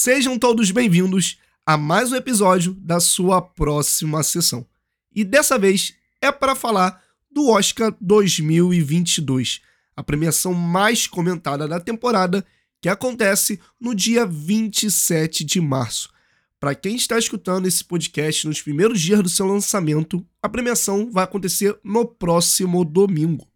Sejam todos bem-vindos a mais um episódio da sua próxima sessão. E dessa vez é para falar do Oscar 2022, a premiação mais comentada da temporada, que acontece no dia 27 de março. Para quem está escutando esse podcast nos primeiros dias do seu lançamento, a premiação vai acontecer no próximo domingo.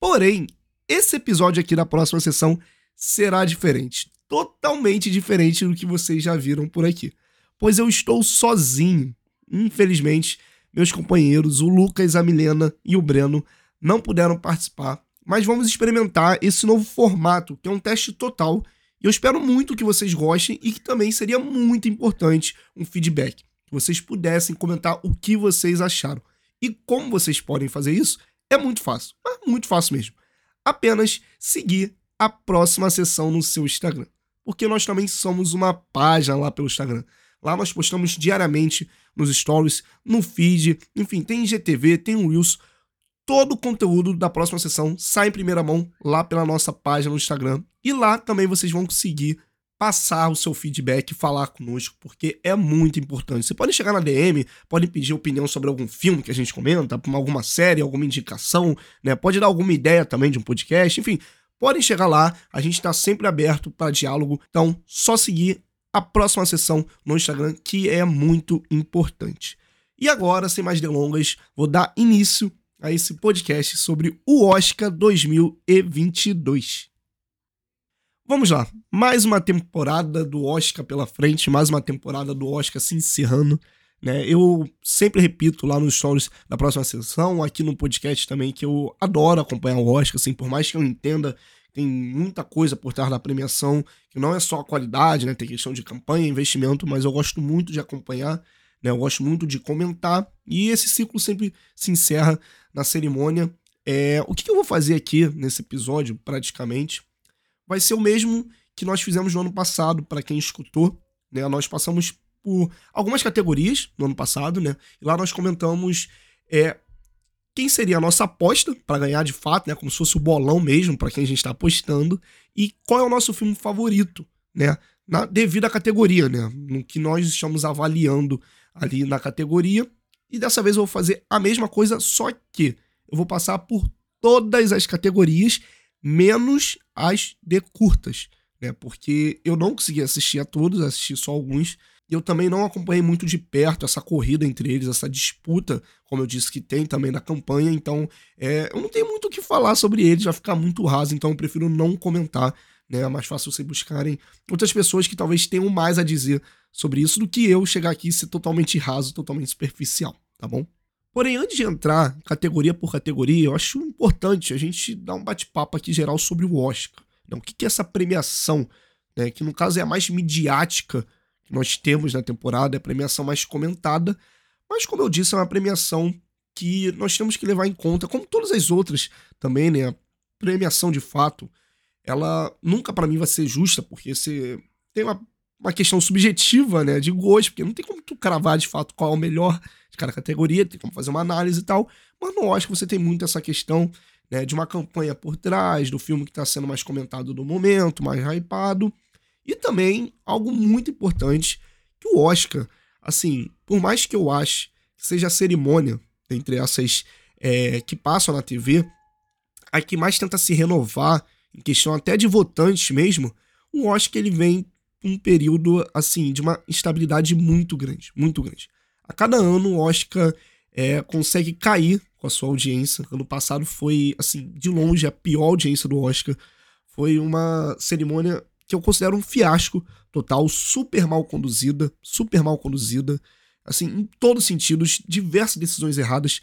Porém, esse episódio aqui da próxima sessão será diferente, totalmente diferente do que vocês já viram por aqui, pois eu estou sozinho. Infelizmente, meus companheiros, o Lucas, a Milena e o Breno, não puderam participar, mas vamos experimentar esse novo formato, que é um teste total, e eu espero muito que vocês gostem e que também seria muito importante um feedback, que vocês pudessem comentar o que vocês acharam. E como vocês podem fazer isso? É muito fácil, mas muito fácil mesmo. Apenas seguir a próxima sessão no seu Instagram. Porque nós também somos uma página lá pelo Instagram. Lá nós postamos diariamente nos stories, no feed, enfim, tem IGTV, tem Reels. Todo o conteúdo da próxima sessão sai em primeira mão lá pela nossa página no Instagram. E lá também vocês vão conseguir passar o seu feedback falar conosco, porque é muito importante. Você pode chegar na DM, pode pedir opinião sobre algum filme que a gente comenta, alguma série, alguma indicação, né? Pode dar alguma ideia também de um podcast, enfim, podem chegar lá, a gente está sempre aberto para diálogo, então só seguir a próxima sessão no Instagram, que é muito importante. E agora, sem mais delongas, vou dar início a esse podcast sobre o Oscar 2022. Vamos lá, mais uma temporada do Oscar pela frente, mais uma temporada do Oscar se encerrando. Né? Eu sempre repito lá nos stories da próxima sessão, aqui no podcast também, que eu adoro acompanhar o Oscar, assim, por mais que eu entenda tem muita coisa por trás da premiação, que não é só a qualidade, né? Tem questão de campanha, investimento, mas eu gosto muito de acompanhar, né? Eu gosto muito de comentar, e esse ciclo sempre se encerra na cerimônia. É, o que, eu vou fazer aqui nesse episódio, praticamente, vai ser o mesmo que nós fizemos no ano passado, para quem escutou, né? Nós passamos por algumas categorias no ano passado, né? E lá nós comentamos é, quem seria a nossa aposta para ganhar de fato, né? Como se fosse o bolão mesmo, para quem a gente está apostando, e qual é o nosso filme favorito, né? Na, devido à categoria, né? No que nós estamos avaliando ali na categoria. E dessa vez eu vou fazer a mesma coisa, só que eu vou passar por todas as categorias, menos as de curtas, né? Porque eu não consegui assistir a todos, assisti só alguns eu também não acompanhei muito de perto essa corrida entre eles, essa disputa, como eu disse que tem também na campanha. Então, é, eu não tenho muito o que falar sobre eles, vai ficar muito raso, então eu prefiro não comentar. Né? É mais fácil vocês buscarem outras pessoas que talvez tenham mais a dizer sobre isso do que eu chegar aqui e ser totalmente raso, totalmente superficial, tá bom? Porém, antes de entrar categoria por categoria, eu acho importante a gente dar um bate-papo aqui geral sobre o Oscar. Né? O que é essa premiação, né? que no caso é a mais midiática que nós temos na temporada, é a premiação mais comentada, mas como eu disse, é uma premiação que nós temos que levar em conta, como todas as outras também, né? A premiação de fato, ela nunca para mim vai ser justa, porque você tem uma, uma questão subjetiva, né, de gosto, porque não tem como tu cravar de fato qual é o melhor de cada categoria, tem como fazer uma análise e tal, mas não acho que você tem muito essa questão né, de uma campanha por trás, do filme que está sendo mais comentado no momento, mais hypado, e também algo muito importante, que o Oscar, assim, por mais que eu ache que seja a cerimônia entre essas é, que passam na TV, a que mais tenta se renovar, em questão até de votantes mesmo, o Oscar ele vem um período assim de uma instabilidade muito grande, muito grande. A cada ano o Oscar é, consegue cair com a sua audiência. Ano passado foi assim de longe a pior audiência do Oscar. Foi uma cerimônia que eu considero um fiasco total, super mal conduzida, super mal conduzida, assim, em todos os sentidos, diversas decisões erradas.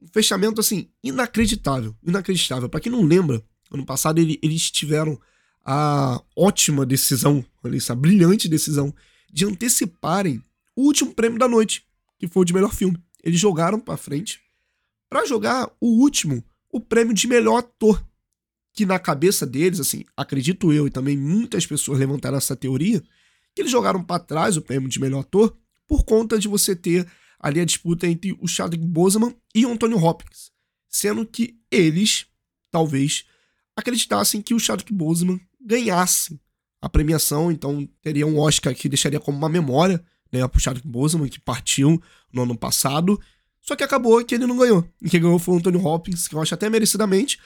Um fechamento, assim, inacreditável, inacreditável. Para quem não lembra, ano passado ele, eles tiveram a ótima decisão, essa brilhante decisão, de anteciparem o último prêmio da noite, que foi o de melhor filme. Eles jogaram para frente para jogar o último, o prêmio de melhor ator que na cabeça deles, assim, acredito eu e também muitas pessoas levantaram essa teoria, que eles jogaram para trás o prêmio de melhor ator por conta de você ter ali a disputa entre o Chadwick Boseman e o Anthony Hopkins, sendo que eles talvez acreditassem que o Chadwick Boseman ganhasse a premiação, então teria um Oscar que deixaria como uma memória, né, pro Chadwick Boseman, que partiu no ano passado, só que acabou que ele não ganhou. E quem ganhou foi o Anthony Hopkins, que eu acho até merecidamente,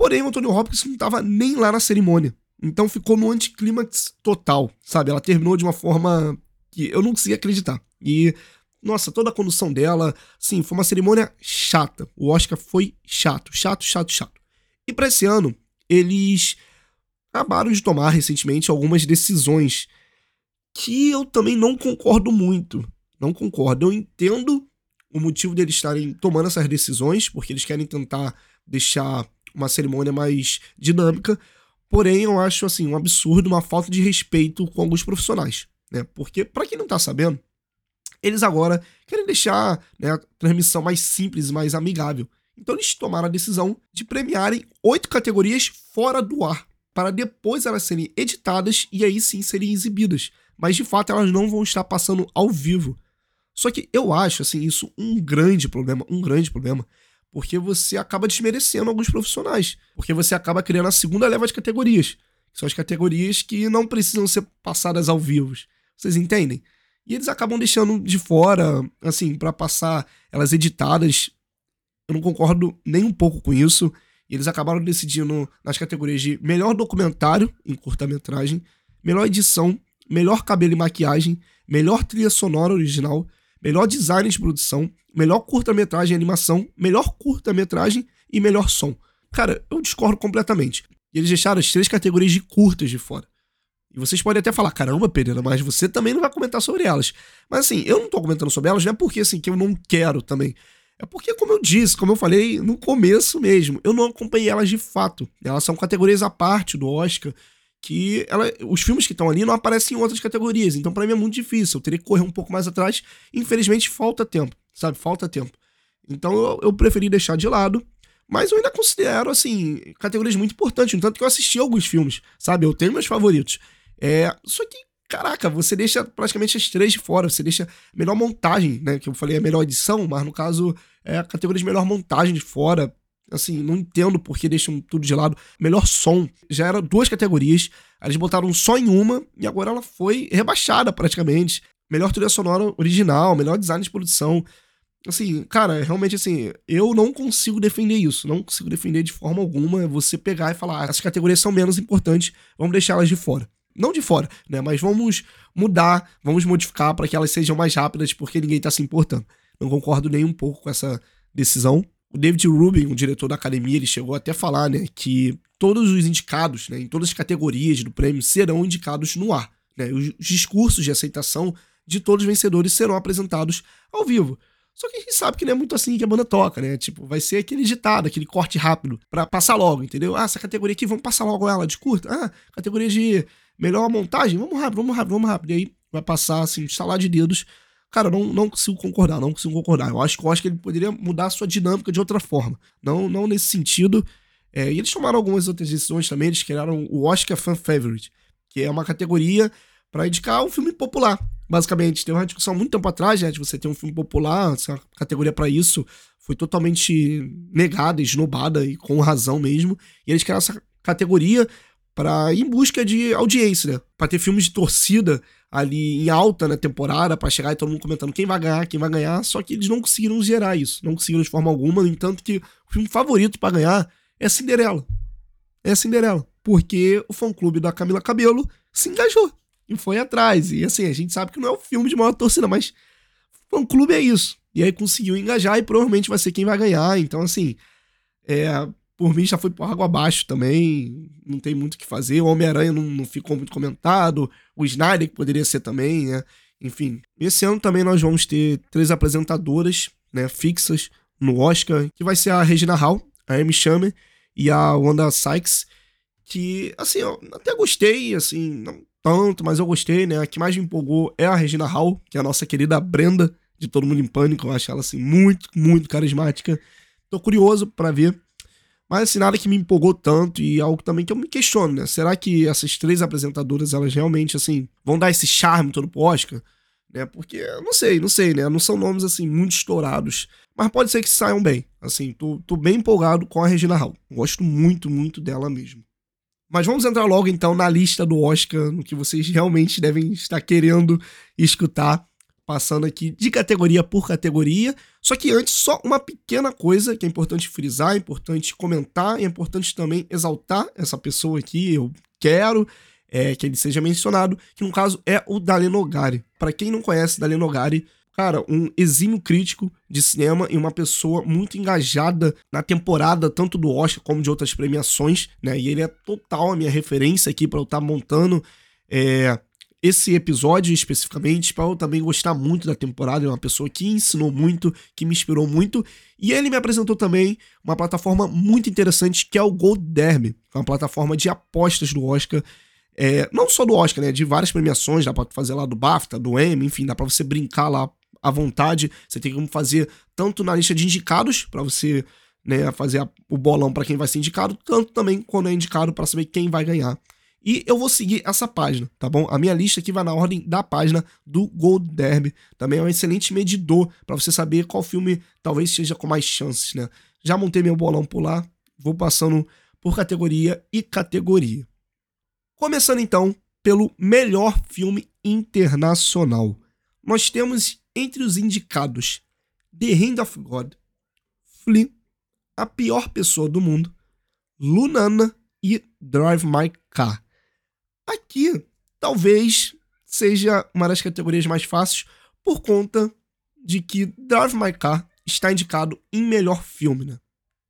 porém o Anthony Hopkins não tava nem lá na cerimônia. Então ficou no anticlímax total, sabe? Ela terminou de uma forma que eu não conseguia acreditar. E, nossa, toda a condução dela, sim, foi uma cerimônia chata. O Oscar foi chato, chato, chato, chato. E para esse ano, eles acabaram de tomar recentemente algumas decisões que eu também não concordo muito. Não concordo. Eu entendo o motivo deles estarem tomando essas decisões, porque eles querem tentar deixar uma cerimônia mais dinâmica, Porém, eu acho assim um absurdo, uma falta de respeito com alguns profissionais, né? Porque para quem não tá sabendo, eles agora querem deixar né, a transmissão mais simples mais amigável. Então eles tomaram a decisão de premiarem oito categorias fora do ar, para depois elas serem editadas e aí sim serem exibidas. Mas de fato elas não vão estar passando ao vivo. Só que eu acho assim isso um grande problema, um grande problema, porque você acaba desmerecendo alguns profissionais. Porque você acaba criando a segunda leva de categorias. Que são as categorias que não precisam ser passadas ao vivo. Vocês entendem? E eles acabam deixando de fora, assim, para passar elas editadas. Eu não concordo nem um pouco com isso. E eles acabaram decidindo nas categorias de melhor documentário em curta-metragem, melhor edição, melhor cabelo e maquiagem, melhor trilha sonora original, melhor design de produção, melhor curta-metragem animação, melhor curta-metragem e melhor som. Cara, eu discordo completamente. E eles deixaram as três categorias de curtas de fora. E vocês podem até falar, caramba, Pereira, mas você também não vai comentar sobre elas. Mas assim, eu não tô comentando sobre elas, não é porque assim, que eu não quero também. É porque, como eu disse, como eu falei no começo mesmo, eu não acompanhei elas de fato. Elas são categorias à parte do Oscar que ela, os filmes que estão ali não aparecem em outras categorias. Então, para mim é muito difícil. Eu teria que correr um pouco mais atrás. Infelizmente, falta tempo, sabe? Falta tempo. Então, eu, eu preferi deixar de lado. Mas eu ainda considero, assim, categorias muito importantes. No tanto que eu assisti alguns filmes, sabe? Eu tenho meus favoritos. É, só que, caraca, você deixa praticamente as três de fora. Você deixa melhor montagem, né? Que eu falei a melhor edição, mas no caso é a categoria de melhor montagem de fora. Assim, não entendo por que deixam tudo de lado. Melhor som. Já era duas categorias. Eles botaram só em uma e agora ela foi rebaixada praticamente. Melhor trilha sonora original, melhor design de produção. Assim, cara, realmente assim, eu não consigo defender isso. Não consigo defender de forma alguma você pegar e falar, ah, essas categorias são menos importantes, vamos deixá-las de fora. Não de fora, né? Mas vamos mudar, vamos modificar para que elas sejam mais rápidas, porque ninguém tá se importando. Não concordo nem um pouco com essa decisão. O David Rubin, o diretor da academia, ele chegou até a falar, né, que todos os indicados, né, em todas as categorias do prêmio serão indicados no ar. Né, os discursos de aceitação de todos os vencedores serão apresentados ao vivo. Só que a gente sabe que não é muito assim que a banda toca, né? Tipo, vai ser aquele ditado, aquele corte rápido, para passar logo, entendeu? Ah, essa categoria aqui, vamos passar logo ela de curta. Ah, categoria de melhor montagem, vamos rápido, vamos rápido, vamos rápido. E aí vai passar, assim, estalar de dedos Cara, não, não consigo concordar, não consigo concordar. Eu acho que eu acho que ele poderia mudar a sua dinâmica de outra forma. Não, não nesse sentido. É, e eles tomaram algumas outras decisões também. Eles criaram o Oscar Fan Favorite, que é uma categoria para indicar um filme popular. Basicamente, tem uma discussão muito tempo atrás, né, de você ter um filme popular, essa categoria para isso foi totalmente negada, esnobada e com razão mesmo. E eles criaram essa categoria para em busca de audiência, né? Para ter filmes de torcida ali em alta na temporada, para chegar e todo mundo comentando quem vai ganhar, quem vai ganhar, só que eles não conseguiram gerar isso, não conseguiram de forma alguma, no entanto que o filme favorito para ganhar é Cinderela. É Cinderela, porque o fã-clube da Camila Cabelo se engajou e foi atrás. E assim, a gente sabe que não é o filme de maior torcida, mas fã-clube é isso. E aí conseguiu engajar e provavelmente vai ser quem vai ganhar. Então, assim, é, por mim já foi por água abaixo também, não tem muito o que fazer. O Homem-Aranha não, não, ficou muito comentado, o Snyder que poderia ser também, né? Enfim, esse ano também nós vamos ter três apresentadoras, né, fixas no Oscar, que vai ser a Regina Hall, a Amy Schumer e a Wanda Sykes, que, assim, eu até gostei, assim, não tanto, mas eu gostei, né? A que mais me empolgou é a Regina Hall, que é a nossa querida Brenda, de Todo Mundo em Pânico, eu acho ela, assim, muito, muito carismática. Tô curioso para ver mas assim, nada que me empolgou tanto e algo também que eu me questiono, né? Será que essas três apresentadoras, elas realmente, assim, vão dar esse charme todo pro Oscar? Né? Porque, não sei, não sei, né? Não são nomes, assim, muito estourados. Mas pode ser que saiam bem. Assim, tô, tô bem empolgado com a Regina Hall. Gosto muito, muito dela mesmo. Mas vamos entrar logo então na lista do Oscar, no que vocês realmente devem estar querendo escutar, passando aqui de categoria por categoria. Só que antes, só uma pequena coisa que é importante frisar, é importante comentar, é importante também exaltar essa pessoa aqui. Eu quero é, que ele seja mencionado, que no caso é o Dalenogari. Para quem não conhece Dalenogari, cara, um exímio crítico de cinema e uma pessoa muito engajada na temporada, tanto do Oscar como de outras premiações, né? E ele é total a minha referência aqui para eu estar tá montando é, esse episódio especificamente, para eu também gostar muito da temporada. É uma pessoa que ensinou muito, que me inspirou muito. E ele me apresentou também uma plataforma muito interessante que é o Gold Derby, é uma plataforma de apostas do Oscar. É, não só do Oscar, né? De várias premiações, dá pra fazer lá do BAFTA, do Emmy, enfim, dá pra você brincar lá à vontade. Você tem como fazer tanto na lista de indicados, para você né, fazer a, o bolão para quem vai ser indicado, tanto também quando é indicado para saber quem vai ganhar. E eu vou seguir essa página, tá bom? A minha lista aqui vai na ordem da página do Gold Derby. Também é um excelente medidor para você saber qual filme talvez seja com mais chances, né? Já montei meu bolão por lá, vou passando por categoria e categoria. Começando então pelo melhor filme internacional. Nós temos entre os indicados The Hand of God, Flea, A Pior Pessoa do Mundo, Lunana e Drive My Car. Aqui, talvez seja uma das categorias mais fáceis por conta de que Drive My Car está indicado em melhor filme, né?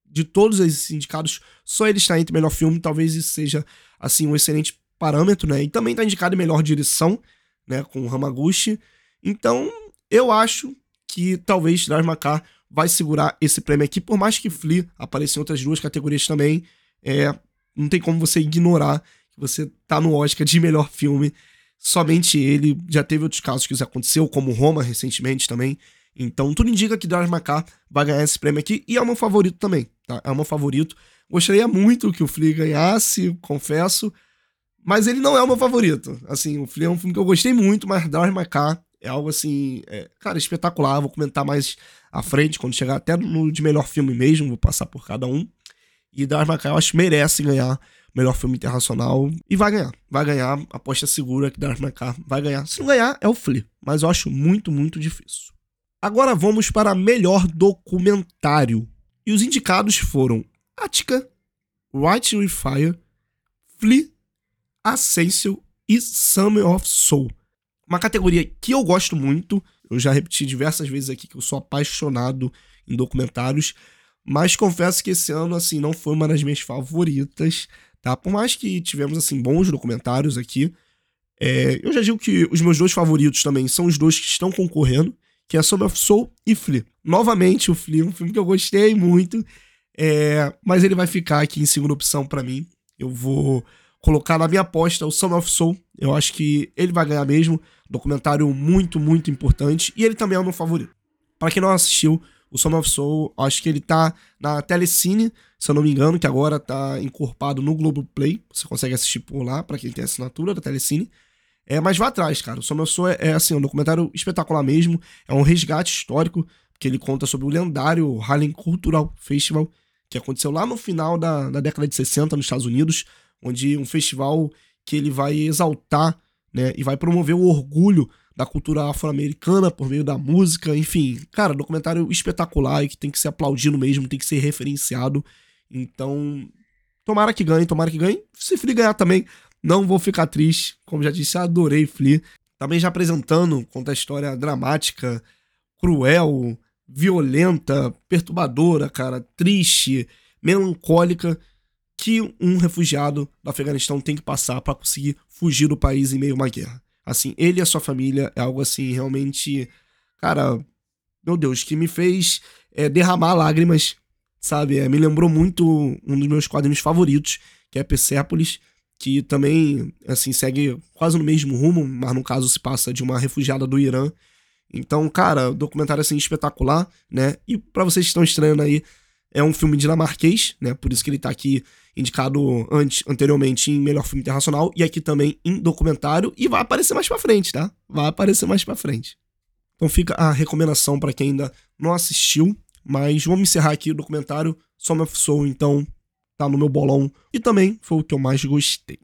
De todos esses indicados, só ele está entre melhor filme, talvez isso seja assim um excelente parâmetro, né? E também está indicado em melhor direção, né, com Hamaguchi. Então, eu acho que talvez Drive My Car vai segurar esse prêmio aqui, por mais que Flea apareça em outras duas categorias também, é, não tem como você ignorar você tá no Oscar de melhor filme. Somente ele. Já teve outros casos que isso aconteceu, como Roma recentemente também. Então tudo indica que Drive Macar vai ganhar esse prêmio aqui e é o meu favorito também, tá? É o meu favorito. Gostaria muito que o Flea ganhasse, confesso, mas ele não é o meu favorito. Assim, o Flea é um filme que eu gostei muito, mas Drive Macar é algo assim, é, cara, espetacular. Vou comentar mais à frente, quando chegar até no de melhor filme mesmo, vou passar por cada um. E Drive Macar eu acho que merece ganhar melhor filme internacional. E vai ganhar. Vai ganhar. Aposta segura que Darth Macar vai ganhar. Se não ganhar, é o Flea. Mas eu acho muito, muito difícil. Agora vamos para melhor documentário. E os indicados foram Attica, White with Fire, Flea, Ascensio e Summer of Soul. Uma categoria que eu gosto muito. Eu já repeti diversas vezes aqui que eu sou apaixonado em documentários. Mas confesso que esse ano, assim, não foi uma das minhas favoritas tá? Por mais que tivemos, assim, bons documentários aqui, é, eu já digo que os meus dois favoritos também são os dois que estão concorrendo, que é Summer of Soul e Flea. Novamente, o Flea, um filme que eu gostei muito, é, mas ele vai ficar aqui em segunda opção para mim. Eu vou colocar na minha aposta o Summer of Soul. Eu acho que ele vai ganhar mesmo. Documentário muito, muito importante. E ele também é o meu favorito. Para quem não assistiu, o Summer of Soul, acho que ele tá na Telecine, se eu não me engano, que agora tá encorpado no Globoplay. Você consegue assistir por lá, para quem tem assinatura da Telecine. É, mas vá atrás, cara. O Summer of Soul é, é, assim, um documentário espetacular mesmo. É um resgate histórico, que ele conta sobre o lendário Harlem Cultural Festival, que aconteceu lá no final da, da década de 60 nos Estados Unidos, onde um festival que ele vai exaltar né, e vai promover o orgulho da cultura afro-americana por meio da música, enfim, cara, documentário espetacular e que tem que ser aplaudido mesmo, tem que ser referenciado. Então, tomara que ganhe, tomara que ganhe. Se Flea ganhar também, não vou ficar triste. Como já disse, adorei Flea. Também já apresentando, conta a história dramática, cruel, violenta, perturbadora, cara, triste, melancólica que um refugiado do Afeganistão tem que passar para conseguir fugir do país em meio a uma guerra. Assim, ele e a sua família é algo assim realmente, cara, meu Deus, que me fez é, derramar lágrimas sabe? É, me lembrou muito um dos meus quadrinhos favoritos, que é Persepolis, que também, assim, segue quase no mesmo rumo, mas no caso se passa de uma refugiada do Irã. Então, cara, documentário, assim, espetacular, né? E para vocês que estão estranhando aí, é um filme dinamarquês, né? Por isso que ele tá aqui indicado antes, anteriormente em melhor filme internacional e aqui também em documentário e vai aparecer mais para frente, tá? Vai aparecer mais para frente. Então fica a recomendação para quem ainda não assistiu, mas vamos encerrar aqui o documentário Summer of Soul, então tá no meu bolão e também foi o que eu mais gostei.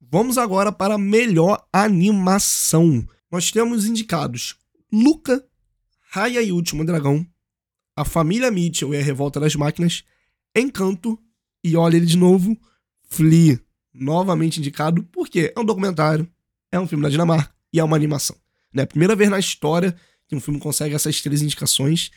Vamos agora para melhor animação. Nós temos indicados Luca, Raya e Último Dragão, A Família Mitchell e a Revolta das Máquinas, Encanto e olha ele de novo, Flea, novamente indicado, porque é um documentário, é um filme da Dinamarca e é uma animação. Né? Primeira vez na história que um filme consegue essas três indicações.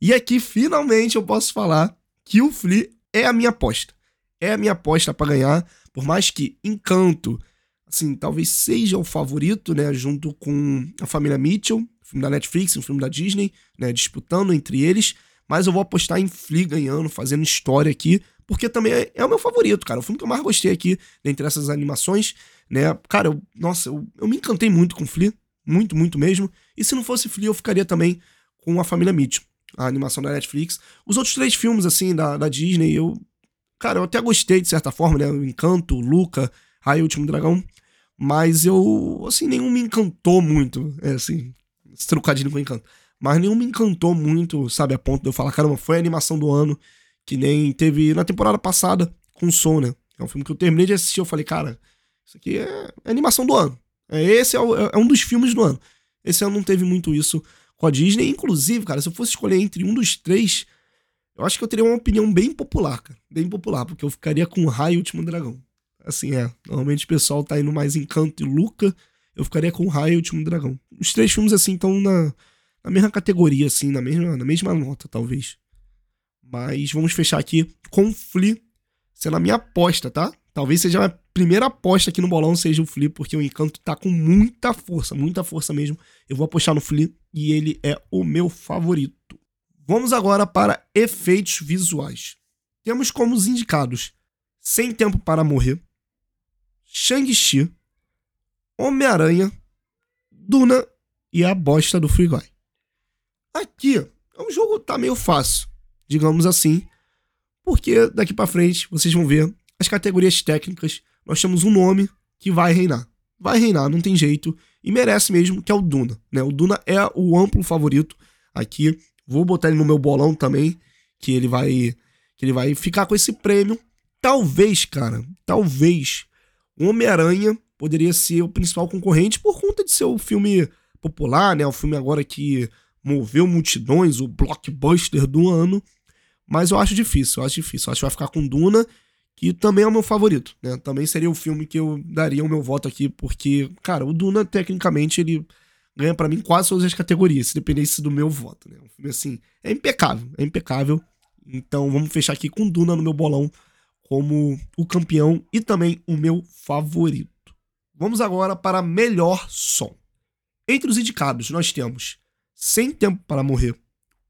E aqui, finalmente, eu posso falar que o Flea é a minha aposta. É a minha aposta para ganhar, por mais que Encanto, assim, talvez seja o favorito, né, junto com a família Mitchell, filme da Netflix, um filme da Disney, né, disputando entre eles, mas eu vou apostar em Flea ganhando, fazendo história aqui, porque também é, é, o meu favorito, cara. O filme que eu mais gostei aqui, dentre essas animações, né? Cara, eu, nossa, eu, eu me encantei muito com Flea, muito, muito mesmo. E se não fosse Flea, eu ficaria também com a família Mitchell, a animação da Netflix. Os outros três filmes, assim, da, da Disney, eu. Cara, eu até gostei de certa forma, né? O Encanto, Luca, Raio, Último Dragão. Mas eu, assim, nenhum me encantou muito. É assim, esse trocadilho com Encanto. Mas nenhum me encantou muito, sabe? A ponto de eu falar, caramba, foi a animação do ano. Que nem teve na temporada passada com Soul, né? É um filme que eu terminei de assistir. Eu falei, cara, isso aqui é, é animação do ano. É, esse é, o, é, um dos filmes do ano. Esse ano não teve muito isso com a Disney. Inclusive, cara, se eu fosse escolher entre um dos três, eu acho que eu teria uma opinião bem popular, cara. Bem popular, porque eu ficaria com o Raio e Último Dragão. Assim, é. Normalmente o pessoal tá indo mais Encanto e Luca. Eu ficaria com o Raio e Último Dragão. Os três filmes, assim, estão na, na mesma categoria, assim, na mesma, na mesma nota, talvez. Mas vamos fechar aqui com Flea sendo a minha aposta, tá? Talvez seja a primeira aposta aqui no bolão seja o Flea, porque o Encanto tá com muita força, muita força mesmo. Eu vou apostar no Flea e ele é o meu favorito. Vamos agora para efeitos visuais. Temos como os indicados Sem Tempo para Morrer, Shang-Chi, Homem-Aranha, Duna e a bosta do Free Guy. Aqui, é jogo tá meio fácil digamos assim, porque daqui para frente vocês vão ver as categorias técnicas. Nós temos um nome que vai reinar. Vai reinar, não tem jeito. E merece mesmo, que é o Duna. Né? O Duna é o amplo favorito aqui. Vou botar ele no meu bolão também, que ele vai que ele vai ficar com esse prêmio. Talvez, cara, talvez Homem-Aranha poderia ser o principal concorrente por conta de ser o filme popular, né? O filme agora que moveu multidões, o blockbuster do ano. Mas eu acho difícil, eu acho difícil. Eu acho que vai ficar com Duna, que também é o meu favorito, né? Também seria o filme que eu daria o meu voto aqui, porque, cara, o Duna, tecnicamente, ele ganha para mim quase todas as categorias, se dependesse do meu voto, né? Um filme, assim, é impecável, é impecável. Então vamos fechar aqui com Duna no meu bolão como o campeão e também o meu favorito. Vamos agora para melhor som. Entre os indicados, nós temos Sem Tempo para Morrer,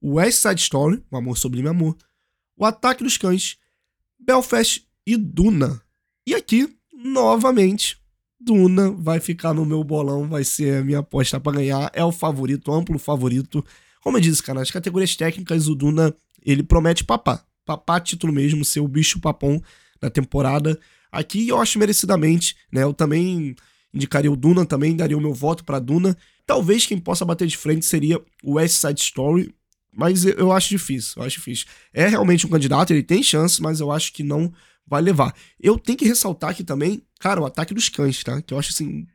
West Side Story, O Amor Sublime Amor, o Ataque dos Cães, Belfast e Duna. E aqui, novamente, Duna vai ficar no meu bolão, vai ser a minha aposta para ganhar, é o favorito, amplo favorito. Como eu disse, cara, nas categorias técnicas, o Duna, ele promete papá. Papá título mesmo, ser o bicho papão da temporada. Aqui eu acho merecidamente, né? Eu também indicaria o Duna, também daria o meu voto para Duna. Talvez quem possa bater de frente seria o West Side Story, mas eu acho difícil, eu acho difícil. É realmente um candidato, ele tem chance, mas eu acho que não vai levar. Eu tenho que ressaltar aqui também, cara, o ataque dos cães, tá? Que eu acho assim,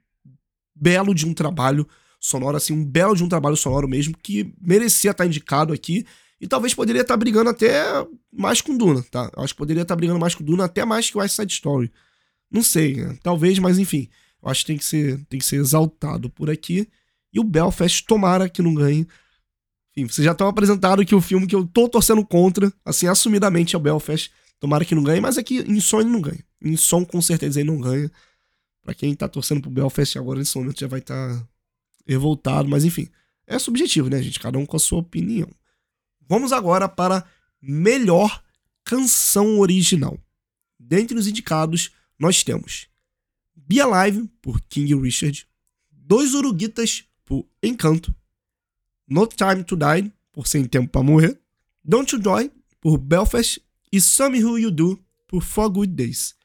belo de um trabalho sonoro, assim, um belo de um trabalho sonoro mesmo, que merecia estar indicado aqui. E talvez poderia estar brigando até mais com Duna, tá? Eu acho que poderia estar brigando mais com Duna, até mais que o West Side Story. Não sei, né? talvez, mas enfim. Eu acho que tem que ser, tem que ser exaltado por aqui. E o Belfast, tomara que não ganhe, enfim, vocês já estão apresentado que o filme que eu tô torcendo contra, assim, assumidamente é o Belfast. Tomara que não ganhe, mas é em som ele não ganha. Em som, com certeza, ele não ganha. Pra quem tá torcendo pro Belfast agora, nesse momento, já vai estar tá revoltado, mas enfim. É subjetivo, né, gente? Cada um com a sua opinião. Vamos agora para melhor canção original. Dentre os indicados, nós temos Be Alive, por King Richard, Dois Uruguitas, por Encanto, no Time to Die, por Sem Tempo para Morrer, Don't You Die, por Belfast, e Some Who You Do, por Four Good Days.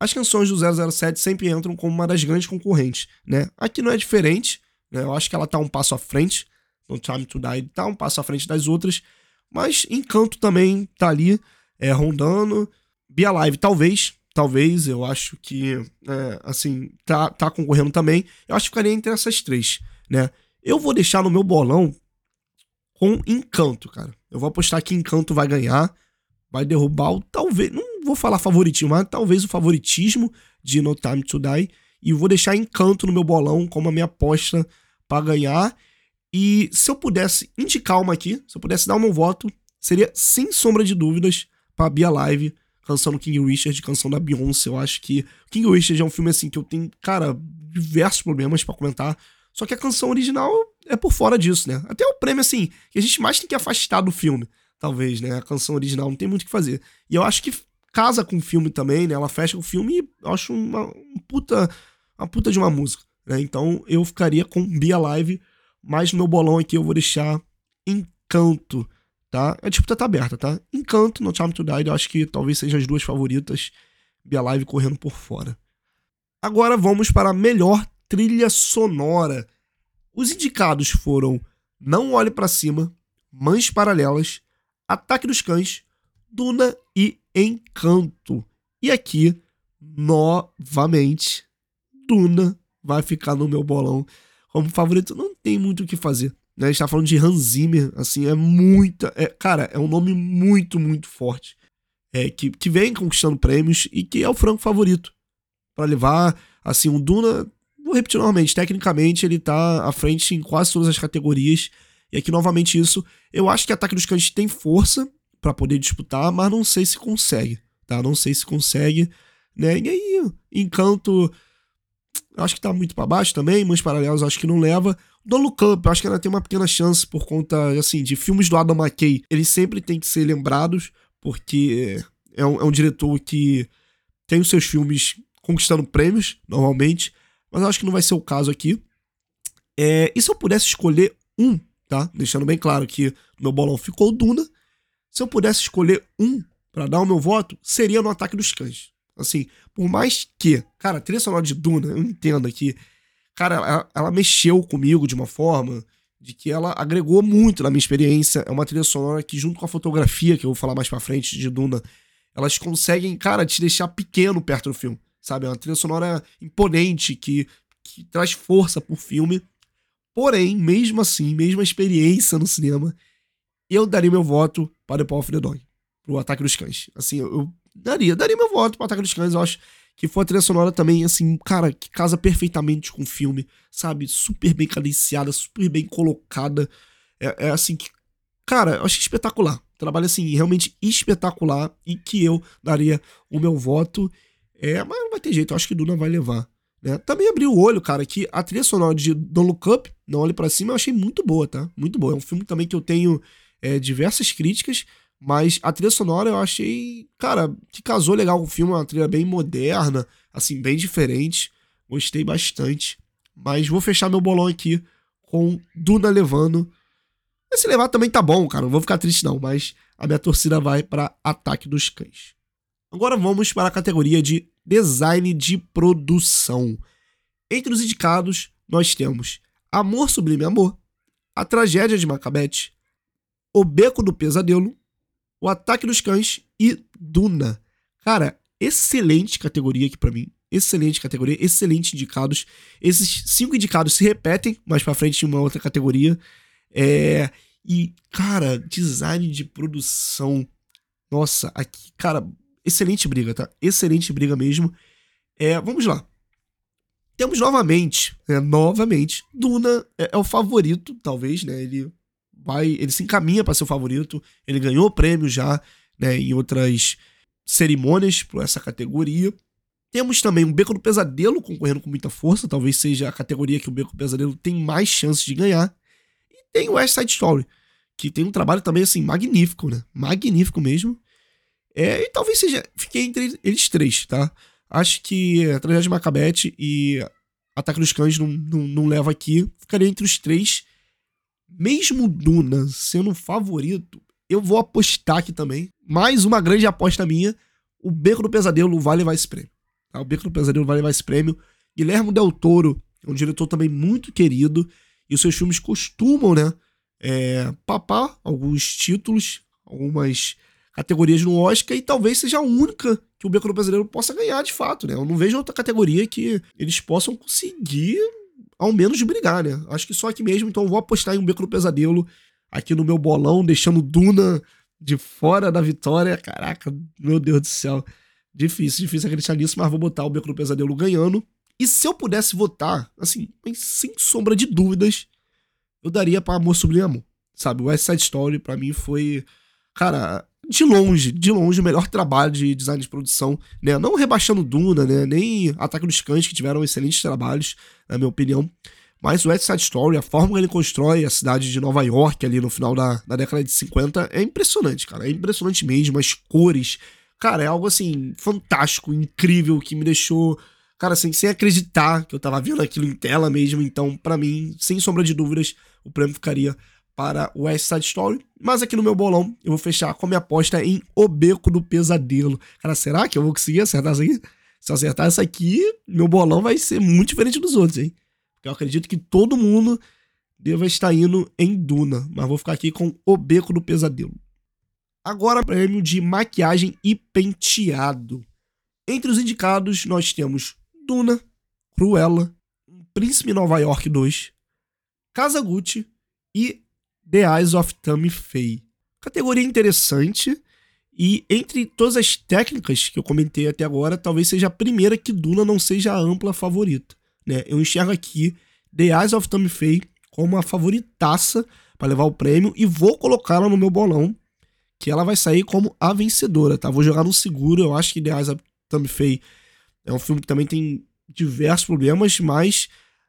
As canções do 007 sempre entram como uma das grandes concorrentes, né? Aqui não é diferente, né? Eu acho que ela tá um passo à frente, No Time to Die tá um passo à frente das outras, mas Encanto também tá ali, é, rondando. Be Alive, talvez. Talvez, eu acho que, é, assim, tá, tá concorrendo também. Eu acho que ficaria entre essas três, né? Eu vou deixar no meu bolão com Encanto, cara. Eu vou apostar que Encanto vai ganhar, vai derrubar o talvez, não vou falar favoritismo, mas talvez o favoritismo de No Time to Die e vou deixar Encanto no meu bolão como a minha aposta para ganhar. E se eu pudesse indicar uma aqui, se eu pudesse dar meu voto, seria sem sombra de dúvidas para Be Alive, canção do King Richard, canção da Beyoncé. Eu acho que King Richard é um filme assim que eu tenho, cara, diversos problemas para comentar. Só que a canção original é por fora disso, né? Até o prêmio, assim, que a gente mais tem que afastar do filme, talvez, né? A canção original não tem muito o que fazer. E eu acho que casa com o filme também, né? Ela fecha o filme e eu acho uma, uma puta, uma puta de uma música, né? Então eu ficaria com Be Alive, mas no meu bolão aqui eu vou deixar Encanto, tá? A disputa tá aberta, tá? Encanto, No Time to Die, eu acho que talvez sejam as duas favoritas, Be Alive correndo por fora. Agora vamos para a melhor trilha sonora. Os indicados foram Não Olhe para Cima, Mães Paralelas, Ataque dos Cães, Duna e Encanto. E aqui, novamente, Duna vai ficar no meu bolão como favorito. Não tem muito o que fazer. Né? A gente tá falando de Hans Zimmer, assim, é muita. É, cara, é um nome muito, muito forte. É, que, que vem conquistando prêmios e que é o franco favorito. para levar, assim, o Duna. Vou repetir novamente, tecnicamente ele tá à frente em quase todas as categorias. E aqui, novamente, isso. Eu acho que Ataque dos Cães tem força para poder disputar, mas não sei se consegue, tá? Não sei se consegue, né? E aí, Encanto, acho que tá muito para baixo também, Mães Paralelos acho que não leva. Up, eu acho que ela tem uma pequena chance por conta, assim, de filmes do Adam McKay. Eles sempre têm que ser lembrados, porque é um, é um diretor que tem os seus filmes conquistando prêmios, normalmente, mas acho que não vai ser o caso aqui. É, e se eu pudesse escolher um, tá? Deixando bem claro que meu bolão ficou Duna. Se eu pudesse escolher um para dar o meu voto, seria no Ataque dos Cães. Assim, por mais que, cara, a trilha sonora de Duna, eu entendo aqui, cara, ela, ela, mexeu comigo de uma forma de que ela agregou muito na minha experiência. É uma trilha sonora que, junto com a fotografia, que eu vou falar mais pra frente de Duna, elas conseguem, cara, te deixar pequeno perto do filme, sabe? É uma trilha sonora imponente que, que traz força pro filme. Porém, mesmo assim, mesmo a experiência no cinema, eu daria meu voto para The Power of the Dog, pro Ataque dos Cães. Assim, eu, eu daria, daria meu voto pro Ataque dos Cães, eu acho que foi a trilha sonora também, assim, cara, que casa perfeitamente com o filme, sabe? Super bem cadenciada, super bem colocada. É, é assim que, cara, eu achei espetacular. Trabalho, assim, realmente espetacular e que eu daria o meu voto. É, mas não vai ter jeito, eu acho que Duna vai levar. Né? Também abriu o olho, cara, que a trilha sonora de Don't Look Up, Não Olhe para Cima, eu achei muito boa, tá? Muito boa. É um filme também que eu tenho é, diversas críticas, mas a trilha sonora eu achei, cara, que casou legal com o filme, uma trilha bem moderna, assim, bem diferente. Gostei bastante. Mas vou fechar meu bolão aqui com Duna levando. Se levar também tá bom, cara. Não vou ficar triste, não. Mas a minha torcida vai para Ataque dos Cães. Agora vamos para a categoria de Design de Produção. Entre os indicados, nós temos Amor Sublime Amor, A Tragédia de Macbeth, O Beco do Pesadelo, O Ataque dos Cães e Duna. Cara, excelente categoria aqui para mim. Excelente categoria, excelente indicados. Esses cinco indicados se repetem mais para frente em uma outra categoria. É, e, cara, design de produção. Nossa, aqui, cara, excelente briga, tá? Excelente briga mesmo. É, vamos lá. Temos novamente, né, novamente, Duna é, é, o favorito, talvez, né? Ele vai, ele se encaminha para ser o favorito. Ele ganhou prêmio já, né, em outras cerimônias por essa categoria. Temos também um Beco do Pesadelo concorrendo com muita força, talvez seja a categoria que o Beco do Pesadelo tem mais chances de ganhar. E tem o West Side Story, que tem um trabalho também assim magnífico, né? Magnífico mesmo. É, e talvez seja, fiquei entre eles três, tá? Acho que a Tragédia de Macbeth e Ataque dos Cães não, não, não leva aqui. Ficaria entre os três. Mesmo Duna sendo favorito, eu vou apostar aqui também. Mais uma grande aposta minha. O Beco do Pesadelo vai levar esse prêmio. Tá? O Beco do Pesadelo vai levar esse prêmio. Guilherme Del Toro é um diretor também muito querido. E os seus filmes costumam, né? É, papar alguns títulos, algumas categorias no Oscar. E talvez seja a única que o Beco do Pesadelo possa ganhar de fato, né? Eu não vejo outra categoria que eles possam conseguir ao menos brigar, né? Acho que só aqui mesmo, então eu vou apostar em um Beco do Pesadelo aqui no meu bolão, deixando Duna de fora da vitória. Caraca, meu Deus do céu. Difícil, difícil acreditar nisso, mas vou botar o Beco do Pesadelo ganhando. E se eu pudesse votar, assim, sem sombra de dúvidas, eu daria para Amor Sublime Amor. Sabe, o West Side Story para mim foi, cara, de longe, de longe o melhor trabalho de design de produção, né? Não rebaixando Duna, né? Nem Ataque dos Cães, que tiveram excelentes trabalhos, na minha opinião. Mas o West Side Story, a forma que ele constrói a cidade de Nova York ali no final da, da década de 50 é impressionante, cara. É impressionante mesmo, as cores. Cara, é algo assim, fantástico, incrível, que me deixou, cara, assim, sem acreditar que eu tava vendo aquilo em tela mesmo. Então, para mim, sem sombra de dúvidas, o prêmio ficaria para o West Side Story. Mas aqui no meu bolão, eu vou fechar com a minha aposta em O Beco do Pesadelo. Cara, será que eu vou conseguir acertar isso aqui? Se eu acertar isso aqui, meu bolão vai ser muito diferente dos outros, hein? Eu acredito que todo mundo deva estar indo em Duna. Mas vou ficar aqui com O Beco do Pesadelo. Agora, prêmio de maquiagem e penteado. Entre os indicados, nós temos Duna, Cruella, Príncipe Nova York 2, Casa Gucci e The Eyes of Tammy Faye. Categoria interessante e entre todas as técnicas que eu comentei até agora, talvez seja a primeira que Duna não seja a ampla favorita. Né? Eu enxergo aqui The Eyes of Tammy Faye como a favoritaça para levar o prêmio e vou colocá-la no meu bolão, que ela vai sair como a vencedora, tá? Vou jogar no seguro, eu acho que The Eyes of Tammy Faye é um filme que também tem diversos problemas, mas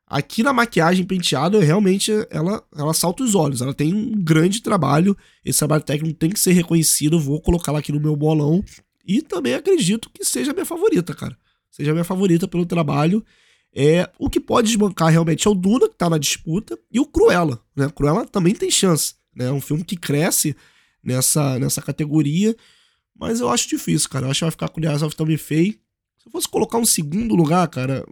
Aqui na maquiagem penteada, realmente ela, ela salta os olhos. Ela tem um grande trabalho. Esse trabalho técnico tem que ser reconhecido. vou colocá-la aqui no meu bolão. E também acredito que seja minha favorita, cara. Seja minha favorita pelo trabalho. É, o que pode desbancar realmente é o Duna, que tá na disputa, e o Cruella. Né? O Cruella também tem chance. Né? É um filme que cresce nessa, nessa categoria. Mas eu acho difícil, cara. Eu acho que vai ficar com o Eyes of Tommy Faye. Se eu fosse colocar um segundo lugar, cara,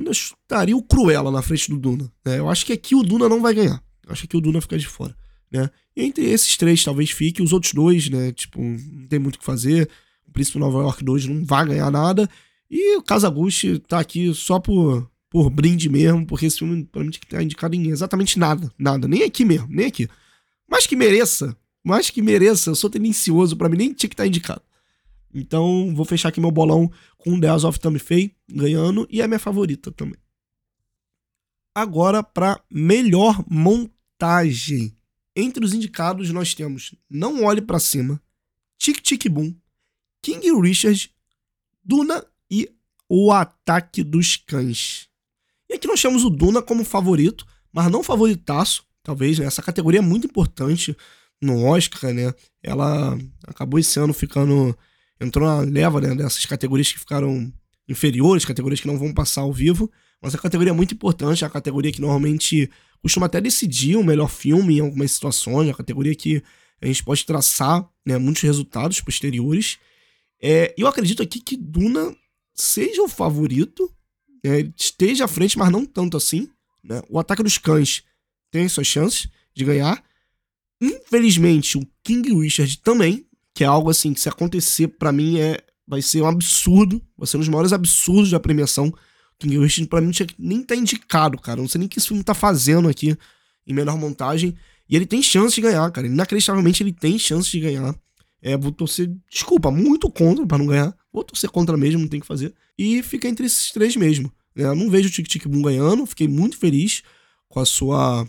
onde eu chutaria o Cruella na frente do Duna. Né? Eu acho que aqui o Duna não vai ganhar. Eu acho que o Duna fica de fora. Né? E entre esses três, talvez fique. Os outros dois, né? Tipo, não tem muito o que fazer. O Príncipe Nova York 2 não vai ganhar nada. E o Casaguchi tá aqui só por, por brinde mesmo, porque esse filme, pra mim, tá indicado em exatamente nada. Nada. Nem aqui mesmo, nem aqui. Mas que mereça. Mas que mereça. Eu sou tendencioso, para mim nem tinha que estar tá indicado. Então, vou fechar aqui meu bolão com House of Tammy Faye ganhando e é minha favorita também. Agora para melhor montagem. Entre os indicados nós temos Não Olhe para Cima, Tic Tic Boom, King Richard, Duna e O Ataque dos Cães. E aqui nós temos o Duna como favorito, mas não favoritaço, talvez, né? Essa categoria é muito importante no Oscar, né? Ela acabou esse ano ficando entrou na leva né, dessas categorias que ficaram inferiores, categorias que não vão passar ao vivo, mas a categoria é muito importante, é a categoria que normalmente costuma até decidir o melhor filme em algumas situações, é a categoria que a gente pode traçar né, muitos resultados posteriores. É, eu acredito aqui que Duna seja o favorito, é, esteja à frente, mas não tanto assim. Né? O Ataque dos Cães tem suas chances de ganhar. Infelizmente, o King Richard também que é algo assim que se acontecer para mim é vai ser um absurdo, vai ser um dos maiores absurdos da premiação. King Richard pra mim nem tá indicado, cara. Não sei nem o que esse filme tá fazendo aqui em melhor montagem. E ele tem chance de ganhar, cara. Inacreditavelmente ele tem chance de ganhar. É, vou torcer, desculpa, muito contra para não ganhar. Vou torcer contra mesmo, não tem que fazer. E fica entre esses três mesmo. É, eu não vejo o Tic Tic Boom ganhando. Fiquei muito feliz com a sua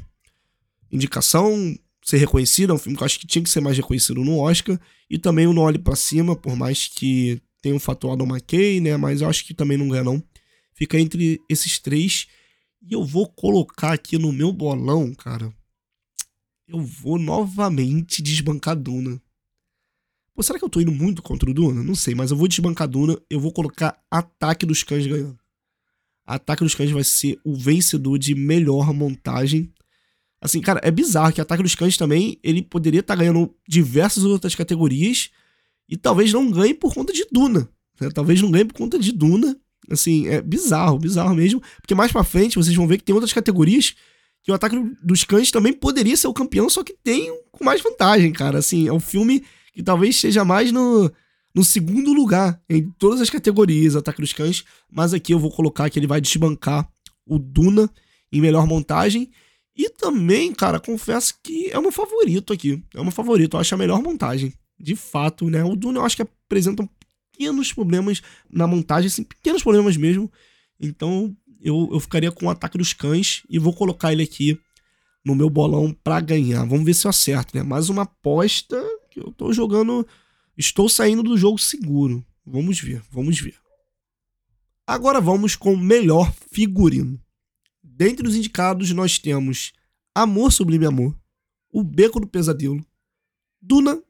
indicação ser reconhecido, é um filme que eu acho que tinha que ser mais reconhecido no Oscar, e também o Não Olhe Pra Cima, por mais que tenha um fator Adam McKay, né, mas eu acho que também não ganha não. Fica entre esses três, e eu vou colocar aqui no meu bolão, cara, eu vou novamente desbancar Duna. Pô, será que eu tô indo muito contra o Duna? Não sei, mas eu vou desbancar Duna, eu vou colocar Ataque dos Cães ganhando. Ataque dos Cães vai ser o vencedor de melhor montagem Assim, cara, é bizarro que Ataque dos Cães também, ele poderia estar tá ganhando diversas outras categorias e talvez não ganhe por conta de Duna. Né? Talvez não ganhe por conta de Duna. Assim, é bizarro, bizarro mesmo. Porque mais pra frente vocês vão ver que tem outras categorias que o Ataque dos Cães também poderia ser o campeão, só que tem com mais vantagem, cara. Assim, é um filme que talvez seja mais no no segundo lugar em todas as categorias Ataque dos Cães, mas aqui eu vou colocar que ele vai desbancar o Duna em melhor montagem. E também, cara, confesso que é o meu favorito aqui. É o meu favorito, eu acho a melhor montagem. De fato, né? O Duna eu acho que apresenta pequenos problemas na montagem, assim, pequenos problemas mesmo. Então eu, eu ficaria com o Ataque dos Cães e vou colocar ele aqui no meu bolão para ganhar. Vamos ver se eu acerto, né? Mais uma aposta que eu tô jogando. Estou saindo do jogo seguro. Vamos ver, vamos ver. Agora vamos com o melhor figurino. Dentre os indicados, nós temos Amor Sublime Amor, O Beco do Pesadelo, Duna,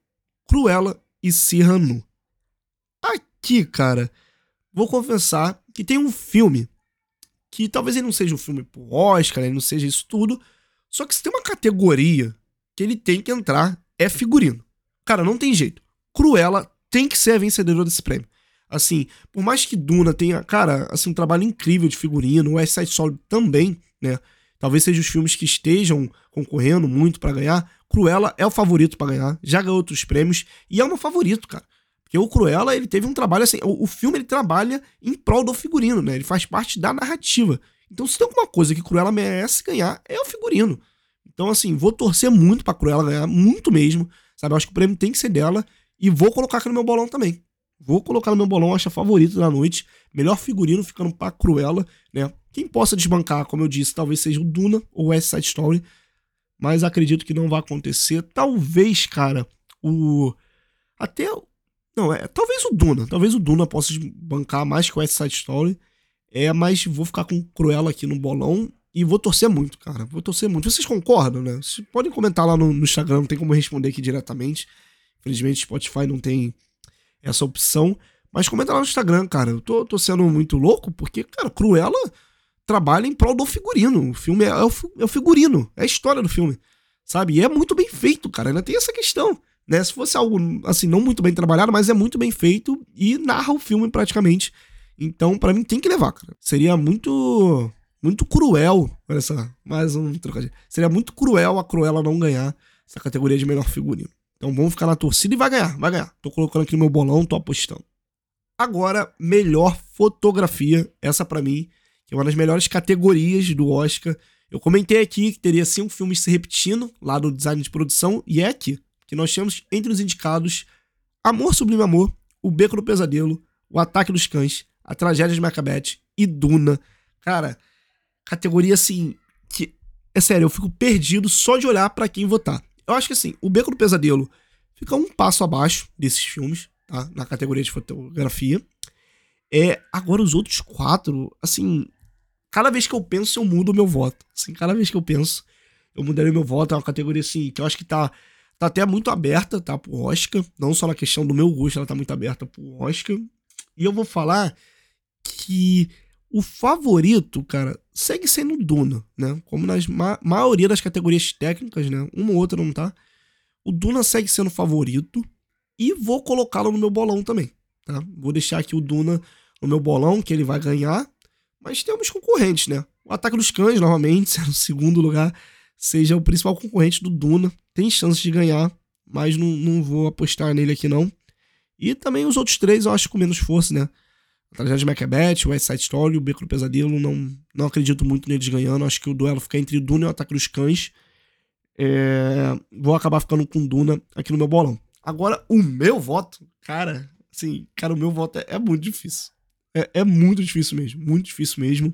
Cruella e Cyrano. Aqui, cara, vou confessar que tem um filme que talvez ele não seja um filme pro Oscar, ele não seja isso tudo, só que se tem uma categoria que ele tem que entrar, é figurino. Cara, não tem jeito. Cruella tem que ser a vencedora desse prêmio. Assim, por mais que Duna tenha, cara, assim, um trabalho incrível de figurino, o West Side Story também, né? Talvez sejam os filmes que estejam concorrendo muito para ganhar. Cruella é o favorito para ganhar, já ganhou outros prêmios e é o meu favorito, cara. Porque o Cruella, ele teve um trabalho assim, o, o filme ele trabalha em prol do figurino, né? Ele faz parte da narrativa. Então, se tem alguma coisa que Cruella merece ganhar, é o figurino. Então, assim, vou torcer muito pra Cruella ganhar, muito mesmo. Sabe? Eu acho que o prêmio tem que ser dela. E vou colocar aqui no meu bolão também. Vou colocar no meu bolão, acho a favorita da noite. Melhor figurino ficando pra Cruella, né? Quem possa desbancar, como eu disse, talvez seja o Duna ou West Side Story. Mas acredito que não vai acontecer. Talvez, cara, o. Até. Não, é. Talvez o Duna. Talvez o Duna possa bancar mais que o West Side Story. É, mas vou ficar com Cruella aqui no bolão e vou torcer muito, cara. Vou torcer muito. Vocês concordam, né? Vocês podem comentar lá no, no Instagram, não tem como responder aqui diretamente. Infelizmente, Spotify não tem essa opção. Mas comenta lá no Instagram, cara. Eu tô, tô sendo muito louco porque, cara, Cruella trabalha em prol do figurino. O filme é, é, o, é o figurino, é a história do filme, sabe? E é muito bem feito, cara. Ainda tem essa questão, né? Se fosse algo, assim, não muito bem trabalhado, mas é muito bem feito e narra o filme praticamente. Então, para mim, tem que levar, cara. Seria muito. Muito cruel. Olha só, mais um trocadilho. Seria muito cruel a Cruella não ganhar essa categoria de melhor figurino. Então vamos ficar na torcida e vai ganhar, vai ganhar. Tô colocando aqui no meu bolão, tô apostando. Agora, melhor fotografia. Essa para mim, que é uma das melhores categorias do Oscar. Eu comentei aqui que teria cinco filmes se repetindo lá do design de produção, e é aqui que nós temos entre os indicados Amor Sublime Amor, O Beco do Pesadelo, O Ataque dos Cães, a Tragédia de Macbeth e Duna. Cara, categoria assim que é sério, eu fico perdido só de olhar para quem votar. Eu acho que assim, o Beco do Pesadelo fica um passo abaixo desses filmes, tá? Na categoria de fotografia. É, agora os outros quatro, assim, cada vez que eu penso, eu mudo o meu voto. Assim, cada vez que eu penso, eu mudaria meu voto. É uma categoria assim que eu acho que tá tá até muito aberta, tá, pro Oscar, não só na questão do meu gosto, ela tá muito aberta pro Oscar. E eu vou falar que o favorito, cara, segue sendo o Duna, né? Como nas ma maioria das categorias técnicas, né? Uma ou outra não tá. O Duna segue sendo o favorito e vou colocá-lo no meu bolão também, tá? Vou deixar aqui o Duna no meu bolão, que ele vai ganhar. Mas temos concorrentes, né? O Ataque dos Cães, novamente, no segundo lugar, seja o principal concorrente do Duna. Tem chance de ganhar, mas não, não vou apostar nele aqui não. E também os outros três eu acho com menos força, né? A tragédia de Macbeth, West Side Story, o Beco do Pesadelo, não, não acredito muito neles ganhando. Acho que o duelo fica entre Duna e o Ataque dos Cães. É, vou acabar ficando com Duna aqui no meu bolão. Agora, o meu voto, cara, assim, cara, o meu voto é, é muito difícil. É, é, muito difícil mesmo, muito difícil mesmo.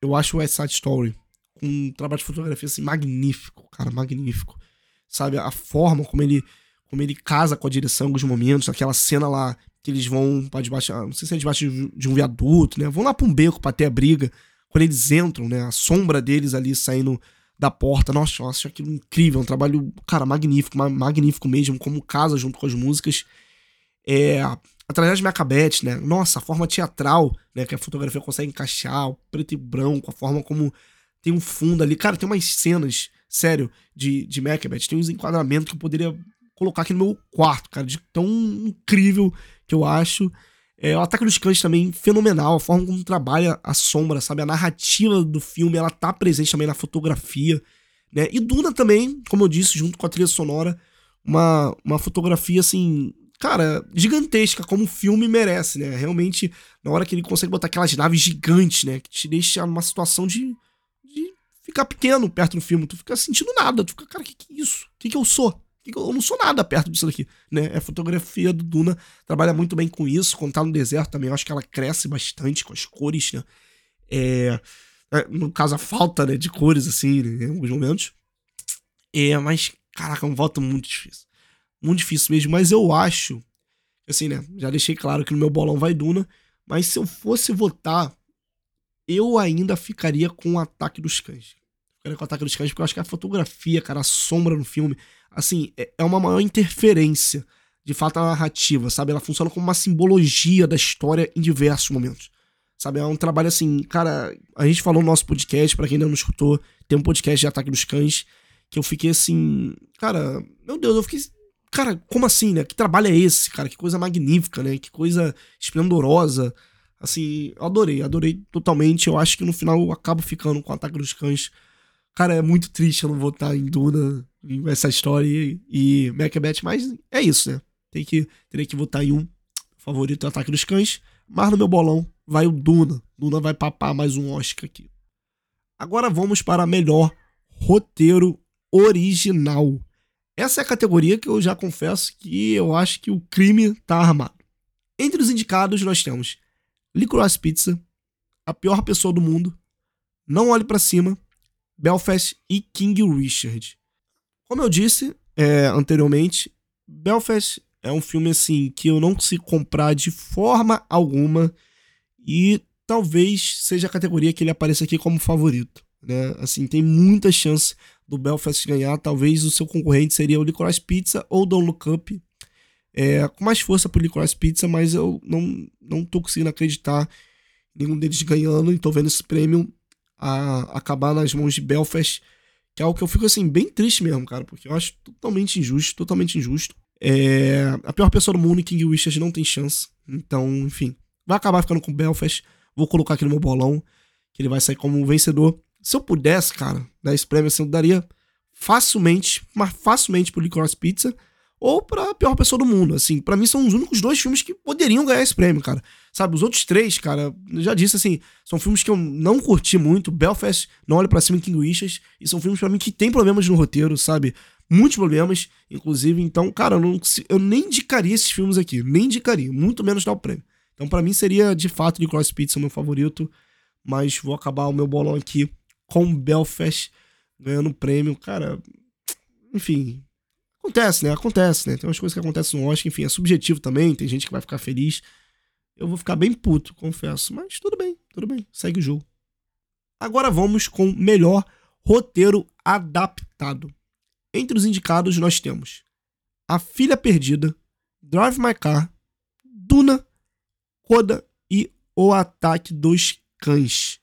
Eu acho o West Side Story um trabalho de fotografia assim magnífico, cara, magnífico. Sabe, a forma como ele como ele casa com a direção alguns momentos, aquela cena lá que eles vão para debaixo, não sei se é debaixo de um viaduto, né? Vão lá para um beco para ter a briga. Quando eles entram, né? A sombra deles ali saindo da porta. Nossa, eu acho aquilo incrível, um trabalho, cara, magnífico, magnífico mesmo, como casa junto com as músicas. É, a tragédia de Macbeth, né? Nossa, a forma teatral, né, que a fotografia consegue encaixar, o preto e branco, a forma como tem um fundo ali. Cara, tem umas cenas, sério, de, de Macbeth, tem uns enquadramentos que eu poderia colocar aqui no meu quarto, cara, de tão incrível que eu acho. É, o Ataque dos Cães também, fenomenal, a forma como trabalha a sombra, sabe? A narrativa do filme, ela tá presente também na fotografia, né? E Duna também, como eu disse, junto com a trilha sonora, uma, uma fotografia, assim, cara, gigantesca, como o filme merece, né? Realmente, na hora que ele consegue botar aquelas naves gigantes, né? Que te deixa numa situação de, de ficar pequeno perto do filme. Tu fica sentindo nada. Tu fica, cara, que, que é isso? O que, que eu sou? Eu não sou nada perto disso daqui, né? A fotografia do Duna trabalha muito bem com isso. Quando tá no deserto também, eu acho que ela cresce bastante com as cores, né? É, é no caso, a falta né, de cores, assim, né, em alguns momentos. É, mas, caraca, é um voto muito difícil. Muito difícil mesmo, mas eu acho, assim, né? Já deixei claro que no meu bolão vai Duna, mas se eu fosse votar, eu ainda ficaria com o Ataque dos Cães. Ficaria com o Ataque dos Cães, porque eu acho que a fotografia, cara, a sombra no filme, assim, é, é uma maior interferência, de fato, na narrativa, sabe? Ela funciona como uma simbologia da história em diversos momentos. Sabe, é um trabalho assim, cara, a gente falou no nosso podcast, para quem ainda não escutou, tem um podcast de Ataque dos Cães, que eu fiquei assim, cara, meu Deus, eu fiquei, cara, como assim, né? Que trabalho é esse, cara? Que coisa magnífica, né? Que coisa esplendorosa. Assim, eu adorei, adorei totalmente. Eu acho que no final eu acabo ficando com o Ataque dos Cães. Cara, é muito triste eu não votar em Duna, essa história e, e Macbeth, mas é isso, né? Tem que, teria que votar em um favorito, Ataque dos Cães. Mas no meu bolão, vai o Duna. Duna vai papar mais um Oscar aqui. Agora vamos para melhor roteiro original. Essa é a categoria que eu já confesso que eu acho que o crime tá armado. Entre os indicados nós temos Licorice Pizza, A Pior Pessoa do Mundo, Não Olhe para Cima, Belfast e King Richard. Como eu disse é, anteriormente, Belfast é um filme assim que eu não consigo comprar de forma alguma e talvez seja a categoria que ele apareça aqui como favorito. Né? Assim, tem muita chance do Belfast ganhar. Talvez o seu concorrente seria o Licorice Pizza ou Don't Look Up. É, com mais força pro Licorice Pizza, mas eu não, não tô conseguindo acreditar nenhum deles ganhando e tô vendo esse prêmio a, acabar nas mãos de Belfast, que é algo que eu fico assim, bem triste mesmo, cara, porque eu acho totalmente injusto, totalmente injusto. É, a pior pessoa do mundo, King Richard, não tem chance. Então, enfim, vai acabar ficando com Belfast. Vou colocar aqui no meu bolão, que ele vai sair como vencedor. Se eu pudesse, cara, dar esse prêmio, assim, eu daria facilmente, mas facilmente pro Licorice Pizza ou pra pior pessoa do mundo. Assim, para mim são os únicos dois filmes que poderiam ganhar esse prêmio, cara. Sabe, os outros três, cara, eu já disse assim, são filmes que eu não curti muito. Belfast, Não Olhe Pra Cima King Wishes, e são filmes para mim que tem problemas no roteiro, sabe? Muitos problemas, inclusive. Então, cara, eu, não, eu nem indicaria esses filmes aqui, nem indicaria, muito menos dar o prêmio. Então, para mim seria de fato Licorice Pizza o meu favorito, mas vou acabar o meu bolão aqui com Belfast ganhando o prêmio. Cara, enfim, acontece, né? Acontece, né? Tem umas coisas que acontecem no Oscar, enfim, é subjetivo também, tem gente que vai ficar feliz. Eu vou ficar bem puto, confesso, mas tudo bem, tudo bem, segue o jogo. Agora vamos com melhor roteiro adaptado. Entre os indicados nós temos A Filha Perdida, Drive My Car, Duna, Coda e O Ataque dos Cães.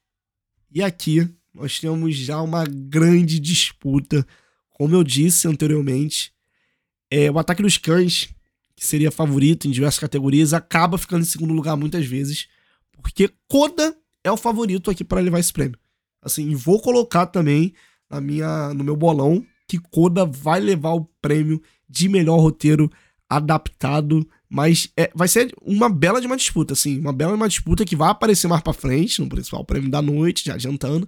E aqui nós temos já uma grande disputa. Como eu disse anteriormente, é, o Ataque dos Cães, que seria favorito em diversas categorias, acaba ficando em segundo lugar muitas vezes, porque Coda é o favorito aqui para levar esse prêmio. Assim, vou colocar também na minha, no meu bolão que Coda vai levar o prêmio de melhor roteiro adaptado, mas é, vai ser uma bela de uma disputa, assim, uma bela de uma disputa que vai aparecer mais para frente no principal prêmio da noite, já adiantando,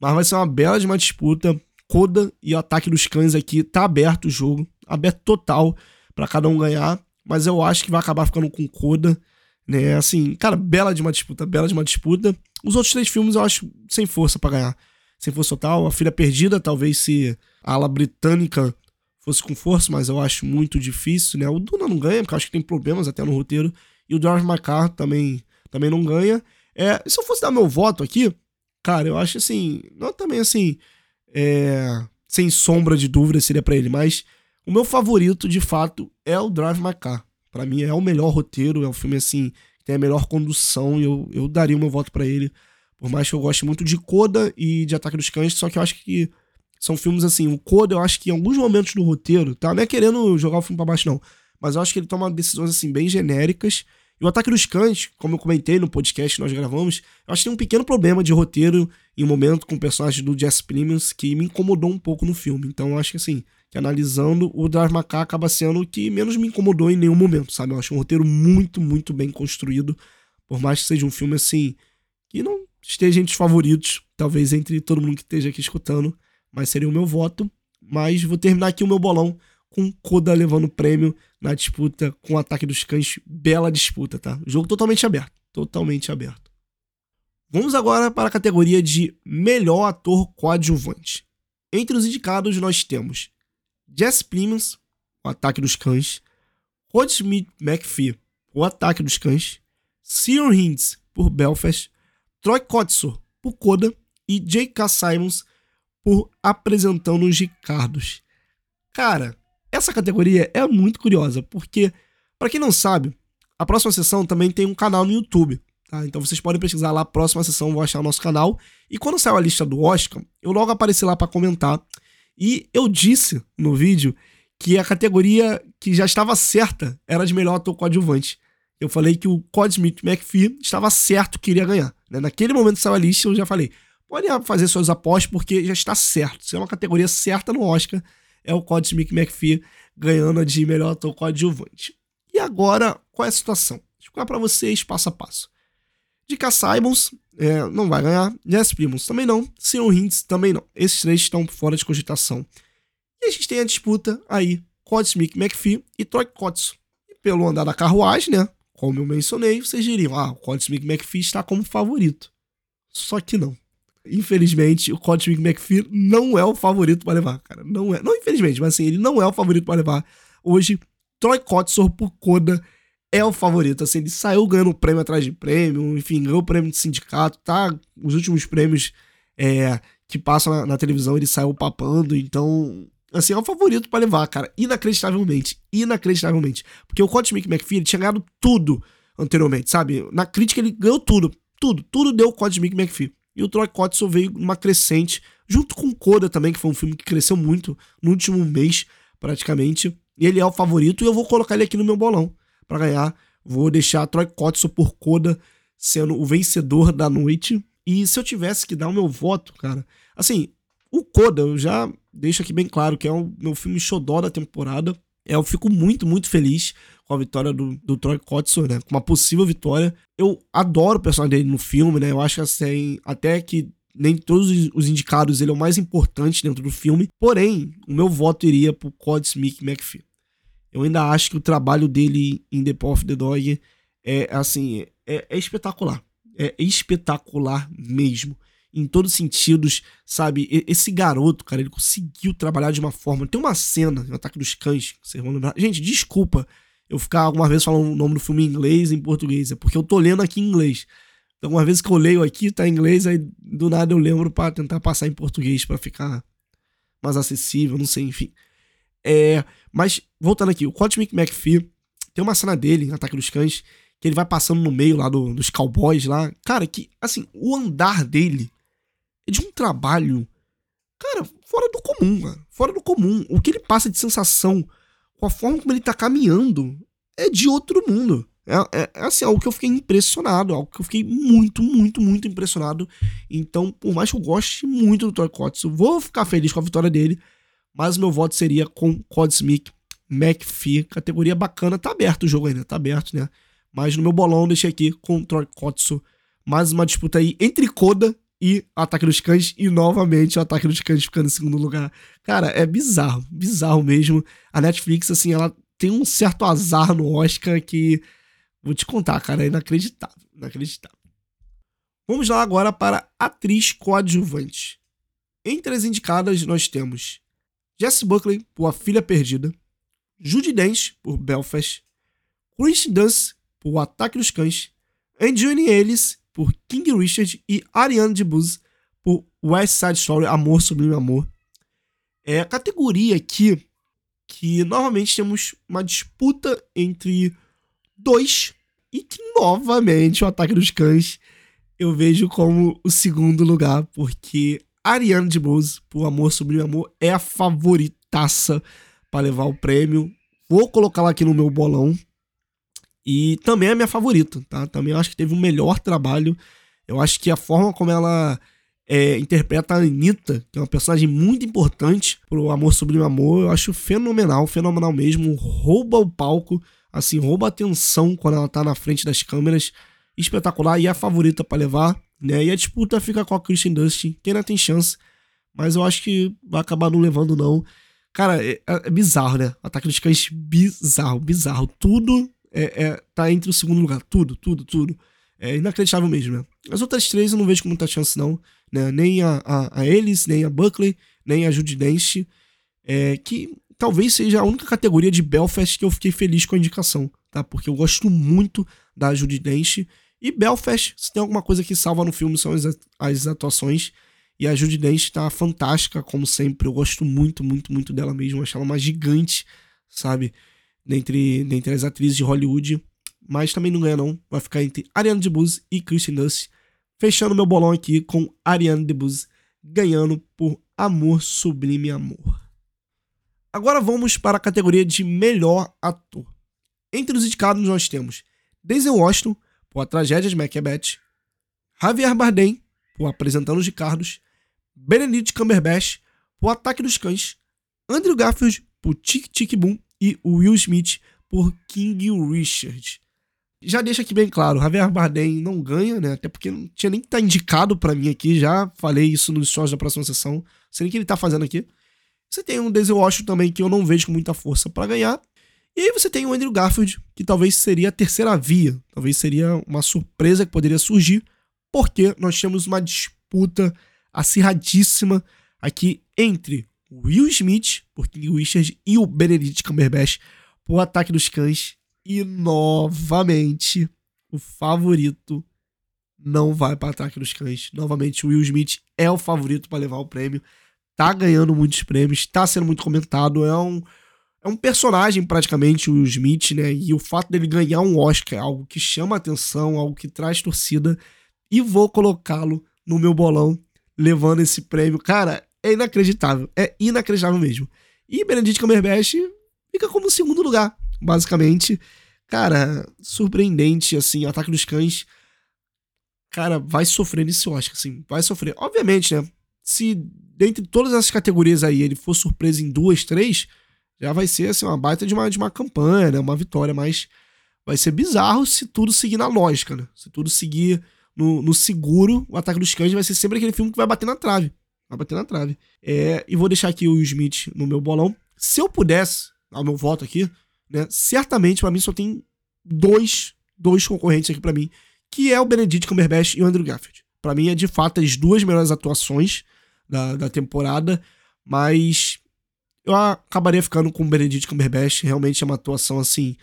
mas vai ser uma bela de uma disputa. Coda e o ataque dos cães aqui tá aberto o jogo, aberto total para cada um ganhar, mas eu acho que vai acabar ficando com Coda, né? Assim, cara, bela de uma disputa, bela de uma disputa. Os outros três filmes eu acho sem força para ganhar. Sem força total, A Filha Perdida, talvez se a ala britânica fosse com força, mas eu acho muito difícil, né? O Duna não ganha, porque eu acho que tem problemas até no roteiro. E o George McCarthy também, também não ganha. É, se eu fosse dar meu voto aqui, Cara, eu acho assim, não também assim, é, sem sombra de dúvida seria para ele, mas o meu favorito de fato é o Drive My Car. Para mim é o melhor roteiro, é um filme assim, que tem a melhor condução e eu, eu daria o meu voto para ele. Por mais que eu goste muito de Coda e de Ataque dos Cães, só que eu acho que são filmes assim, o Coda eu acho que em alguns momentos do roteiro, tá? Não é querendo jogar o filme pra baixo não, mas eu acho que ele toma decisões assim bem genéricas E o Ataque dos Cães, como eu comentei no podcast que nós gravamos, eu acho que tem um pequeno problema de roteiro em um momento com o personagem do Jess Plemons que me incomodou um pouco no filme. Então eu acho que assim, que analisando, o Macaco acaba sendo o que menos me incomodou em nenhum momento, sabe? Eu acho um roteiro muito, muito bem construído. Por mais que seja um filme assim, que não esteja entre os favoritos, talvez entre todo mundo que esteja aqui escutando, mas seria o meu voto. Mas vou terminar aqui o meu bolão com Koda levando o prêmio na disputa com o Ataque dos Cães. Bela disputa, tá? Jogo totalmente aberto. Totalmente aberto. Vamos agora para a categoria de melhor ator coadjuvante. Entre os indicados nós temos Jess Plemons, o Ataque dos Cães, Rod Smith McPhee, o Ataque dos Cães, Sion Hintz, por Belfast, Troy Kotsur, por Coda, e J.K. Simons, por Apresentando os Ricardos. Cara, essa categoria é muito curiosa, porque, para quem não sabe, a próxima sessão também tem um canal no YouTube. Tá? Então vocês podem pesquisar lá, próxima sessão, vou achar o nosso canal. E quando saiu a lista do Oscar, eu logo apareci lá para comentar. E eu disse no vídeo que a categoria que já estava certa era de melhor ator coadjuvante. Eu falei que o Cosmic McPhee estava certo que iria ganhar. Né? Naquele momento que saiu a lista, eu já falei: pode fazer suas apostas porque já está certo. Se é uma categoria certa no Oscar, é o Cosmic McPhee ganhando de melhor ator coadjuvante. E agora, qual é a situação? Eu explicar para vocês passo a passo. J.K. Simons é, não vai ganhar, Jess Primos também não, Sion Hintz também não. Esses três estão fora de cogitação. E a gente tem a disputa aí, Cosmic McPhee e Troy Kotz. E pelo andar da carruagem, né, como eu mencionei, vocês diriam, ah, o Cosmic McPhee está como favorito. Só que não infelizmente, o Cosmic McPhee não é o favorito para levar, cara. Não é. Não, infelizmente, mas assim, ele não é o favorito para levar. Hoje, Troy Kotsur por Coda é o favorito. Assim, ele saiu ganhando prêmio atrás de prêmio, enfim, ganhou prêmio de sindicato, tá? Os últimos prêmios é, que passam na, na, televisão, ele saiu papando, então. Assim, é o favorito para levar, cara. Inacreditavelmente. Inacreditavelmente. Porque o Cosmic McPhee tinha ganhado tudo anteriormente, sabe? Na crítica ele ganhou tudo. Tudo. Tudo deu o Cosmic McPhee. E o Troy Kotsur veio numa crescente, junto com Coda também, que foi um filme que cresceu muito no último mês, praticamente. Ele é o favorito e eu vou colocar ele aqui no meu bolão para ganhar. Vou deixar Troy Kotsur por Coda sendo o vencedor da noite. E se eu tivesse que dar o meu voto, cara, assim, o Coda, eu já deixo aqui bem claro que é o meu filme xodó da temporada. É, eu fico muito, muito feliz com a vitória do, do Troy Kotsur, né? Com uma possível vitória. Eu adoro o personagem dele no filme, né? Eu acho assim, até que nem todos os indicados ele é o mais importante dentro do filme. Porém, o meu voto iria pro Cod Smith McPhee. Eu ainda acho que o trabalho dele em The Paw of the Dog é assim, é, é espetacular. É espetacular mesmo em todos os sentidos, sabe? Esse garoto, cara, ele conseguiu trabalhar de uma forma. Tem uma cena no Ataque dos Cães, vocês vão lembrar. Gente, desculpa eu ficar alguma vez falando o nome do filme em inglês e em português, é porque eu tô lendo aqui em inglês. Então, uma vez que eu leio aqui, tá em inglês, aí do nada eu lembro para tentar passar em português para ficar mais acessível, não sei, enfim. É, mas, voltando aqui, o Cosmic McPhee, tem uma cena dele, em Ataque dos Cães, que ele vai passando no meio lá do, dos cowboys lá. Cara, que, assim, o andar dele é de um trabalho, cara, fora do comum. Fora do comum. O que ele passa de sensação com a forma como ele tá caminhando, é de outro mundo. É, é, é, assim, algo que eu fiquei impressionado, algo que eu fiquei muito, muito, muito impressionado. Então, por mais que eu goste muito do Troy Kotsu, vou ficar feliz com a vitória dele, mas meu voto seria com Codsmith McPhee. Categoria bacana, tá aberto o jogo ainda, tá aberto, né? Mas no meu bolão deixei aqui com Troy Kotsu. Mais uma disputa aí entre Koda e Ataque dos Cães, e novamente o Ataque dos Cães ficando em segundo lugar. Cara, é bizarro, bizarro mesmo. A Netflix, assim, ela tem um certo azar no Oscar que, vou te contar, cara, é inacreditável, inacreditável. Vamos lá agora para atriz coadjuvante. Entre as indicadas nós temos Jess Buckley por A Filha Perdida, Judy Dench por Belfast, Kristen Dunst por O Ataque dos Cães, Anjani Ellis por King Richard. E Ariane DeBose por West Side Story, Amor Sublime Amor. É a categoria aqui que novamente temos uma disputa entre dois e que novamente o Ataque dos Cães eu vejo como o segundo lugar, porque Ariane DeBose, por Amor Sublime Amor, é a favoritaça para levar o prêmio. Vou colocá-la aqui no meu bolão. E também é minha favorita, tá? Também acho que teve um melhor trabalho. Eu acho que a forma como ela é, interpreta a Anitta, que é uma personagem muito importante pro Amor Sublime Amor, eu acho fenomenal, fenomenal mesmo. Rouba o palco, assim, rouba a atenção quando ela tá na frente das câmeras. Espetacular e é a favorita para levar, né? E a disputa fica com a Kristen Dustin, que ainda tem chance, mas eu acho que vai acabar não levando, não. Cara, é, é bizarro, né? Ataque dos Cães, bizarro, bizarro. Tudo é, é, tá entre o segundo lugar. Tudo, tudo, tudo. É inacreditável mesmo, né? As outras três eu não vejo com muita chance, não. Né? Nem a, a, a Ellis, nem a Buckley, nem a Judy Dench. É, que talvez seja a única categoria de Belfast que eu fiquei feliz com a indicação, tá? Porque eu gosto muito da Judy Dench. E Belfast, se tem alguma coisa que salva no filme, são as, atuações. E a Judy Dench tá fantástica, como sempre. Eu gosto muito, muito, muito dela mesmo. Acho ela uma gigante, sabe? Dentre, dentre as atrizes de Hollywood mas também não ganha não. Vai ficar entre Ariana DeBose e Kristen Dunst. Fechando meu bolão aqui com Ariana DeBose ganhando por Amor Sublime Amor. Agora vamos para a categoria de melhor ator. Entre os indicados nós temos Denzel Washington por A Tragédia de Macbeth, Javier Bardem por Apresentando os Ricardos, Benedict Cumberbatch por Ataque dos Cães, Andrew Garfield por Tic Tic Boom e Will Smith por King Richard. Já deixa aqui bem claro, Javier Bardem não ganha, né? Até porque não tinha nem que estar tá indicado para mim aqui, já falei isso nos shows da próxima sessão. Não sei nem o que ele tá fazendo aqui. Você tem um Denzel Washington também que eu não vejo com muita força para ganhar. E aí você tem o Andrew Garfield, que talvez seria a terceira via. Talvez seria uma surpresa que poderia surgir, porque nós temos uma disputa acirradíssima aqui entre Will Smith, por King Richard, e o Benedict Cumberbatch por Ataque dos Cães. E novamente, o favorito não vai para ataque dos cães. Novamente, o Will Smith é o favorito para levar o prêmio. Tá ganhando muitos prêmios, tá sendo muito comentado. É um, é um personagem, praticamente, o Smith, né? E o fato dele ganhar um Oscar é algo que chama atenção, algo que traz torcida. E vou colocá-lo no meu bolão, levando esse prêmio. Cara, é inacreditável. É inacreditável mesmo. E Benedict Cumberbatch fica como segundo lugar, basicamente. Cara, surpreendente, assim, Ataque dos Cães. Cara, vai sofrer nesse Oscar, assim, vai sofrer. Obviamente, né? Se dentre todas essas categorias aí ele for surpresa em duas, três, já vai ser, assim, uma baita de uma, de uma campanha, né? Uma vitória, mas vai ser bizarro se tudo seguir na lógica, né? Se tudo seguir no, no seguro, o Ataque dos Cães vai ser sempre aquele filme que vai bater na trave. Vai bater na trave. É, e vou deixar aqui o Will Smith no meu bolão. Se eu pudesse, ao meu voto aqui, né? Certamente, para mim, só tem dois, dois concorrentes aqui para mim, que é o Benedict Cumberbatch e o Andrew Garfield. Para mim, é de fato as duas melhores atuações da, da temporada, mas eu acabaria ficando com o Benedict Cumberbatch. Realmente é uma atuação, assim,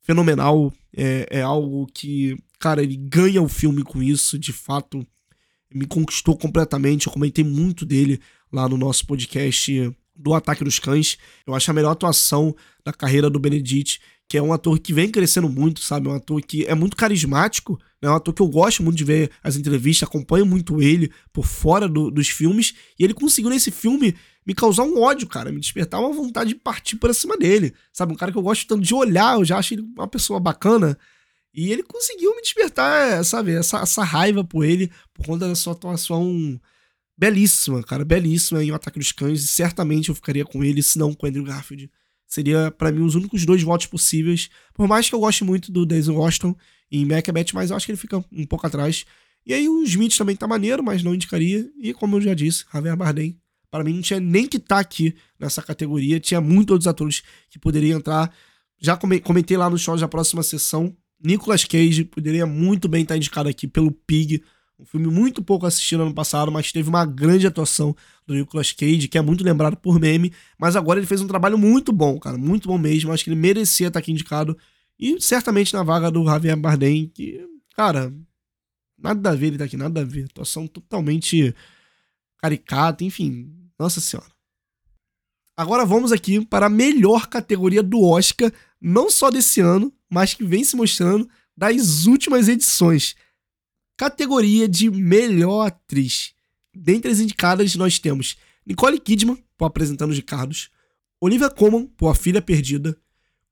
fenomenal. É, é algo que, cara, ele ganha o filme com isso, de fato me conquistou completamente. Eu comentei muito dele lá no nosso podcast do Ataque dos Cães. Eu acho a melhor atuação da carreira do Benedict, que é um ator que vem crescendo muito, sabe? Um ator que é muito carismático, é um ator que eu gosto muito de ver as entrevistas, acompanho muito ele por fora do, dos filmes, e ele conseguiu nesse filme me causar um ódio, cara, me despertar uma vontade de partir por cima dele, sabe? Um cara que eu gosto tanto de olhar, eu já acho ele uma pessoa bacana, e ele conseguiu me despertar, sabe, essa, essa raiva por ele, por conta da sua atuação belíssima, cara, belíssima em O Ataque dos Cães, e certamente eu ficaria com ele, se não com o Andrew Garfield. Seria, para mim, os únicos dois votos possíveis. Por mais que eu goste muito do Denzel Washington em Macbeth, mas eu acho que ele fica um pouco atrás. E aí o Smith também tá maneiro, mas não indicaria. E como eu já disse, Javier Bardem, para mim não tinha nem que estar tá aqui nessa categoria. Tinha muitos outros atores que poderiam entrar. Já comentei lá no show da próxima sessão. Nicolas Cage poderia muito bem estar tá indicado aqui pelo Pig. Um filme muito pouco assistido ano passado, mas teve uma grande atuação do Nicolas Cage, que é muito lembrado por meme. Mas agora ele fez um trabalho muito bom, cara. Muito bom mesmo. Acho que ele merecia estar aqui indicado. E certamente na vaga do Javier Bardem, que, cara, nada a ver ele tá aqui, nada a ver. Atuação totalmente caricata, enfim. Nossa senhora. Agora vamos aqui para a melhor categoria do Oscar, não só desse ano, mas que vem se mostrando das últimas edições Categoria de melhor atriz. Dentre as indicadas, nós temos Nicole Kidman, por Apresentando de Carlos, Olivia Colman, por A Filha Perdida,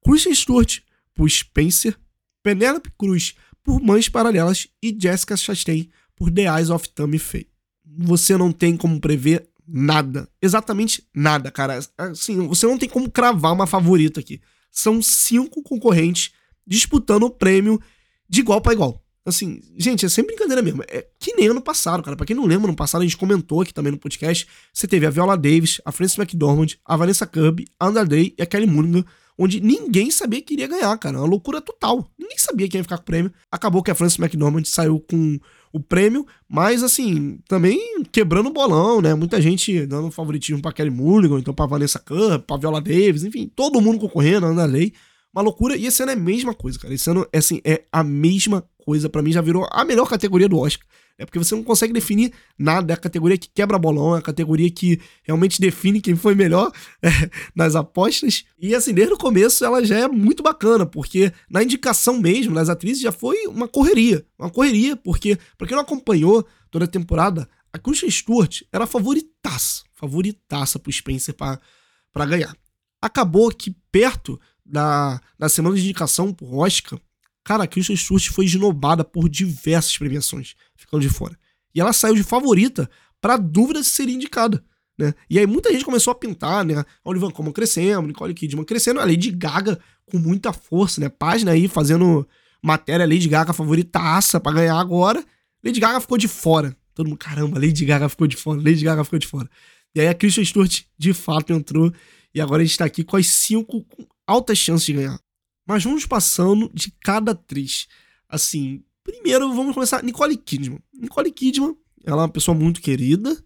Kristen Stewart, por Spencer, Penélope Cruz por Mães Paralelas e Jessica Chastain por The Eyes of Tammy Faye. Você não tem como prever nada. Exatamente nada, cara. Assim, você não tem como cravar uma favorita aqui. São cinco concorrentes disputando o prêmio de igual para igual. Assim, gente, é sem brincadeira mesmo. É que nem ano passado, cara. Pra quem não lembra, no passado a gente comentou aqui também no podcast. Você teve a Viola Davis, a Frances McDormand, a Vanessa Kirby, a Andra e a Kelly Mulligan, onde ninguém sabia que iria ganhar, cara. Uma loucura total. Ninguém sabia quem ia ficar com o prêmio. Acabou que a Frances McDormand saiu com o prêmio, mas assim, também quebrando o bolão, né? Muita gente dando favoritismo pra Kelly Mulligan, então pra Vanessa Kirby, pra Viola Davis, enfim, todo mundo concorrendo, a Andra Day. Uma loucura. E esse ano é a mesma coisa, cara. Esse ano, é, assim, é a mesma coisa. para mim já virou a melhor categoria do Oscar. É porque você não consegue definir nada. É a categoria que quebra bolão, é a categoria que realmente define quem foi melhor é, nas apostas. E assim, desde o começo ela já é muito bacana, porque na indicação mesmo das atrizes já foi uma correria. Uma correria, porque, pra quem não acompanhou toda a temporada, a Kristen Stewart era favoritaça. Favoritaça pro Spencer para ganhar. Acabou que perto da, da semana de indicação pro Oscar, Cara, a Kristen Stewart foi esnobada por diversas premiações, ficando de fora. E ela saiu de favorita para dúvida se seria indicada. Né? E aí muita gente começou a pintar, né? A Olivia Colman crescendo, Nicole Kidman crescendo, a Lady Gaga com muita força, né? Página aí fazendo matéria Lady Gaga favoritaça para ganhar agora. Lady Gaga ficou de fora. Todo mundo, caramba, Lady Gaga ficou de fora, Lady Gaga ficou de fora. E aí a Kristen Stewart de fato entrou e agora a gente tá aqui com as cinco com altas chances de ganhar. Mas vamos passando de cada atriz. Assim, primeiro vamos começar. Nicole Kidman. Nicole Kidman, ela é uma pessoa muito querida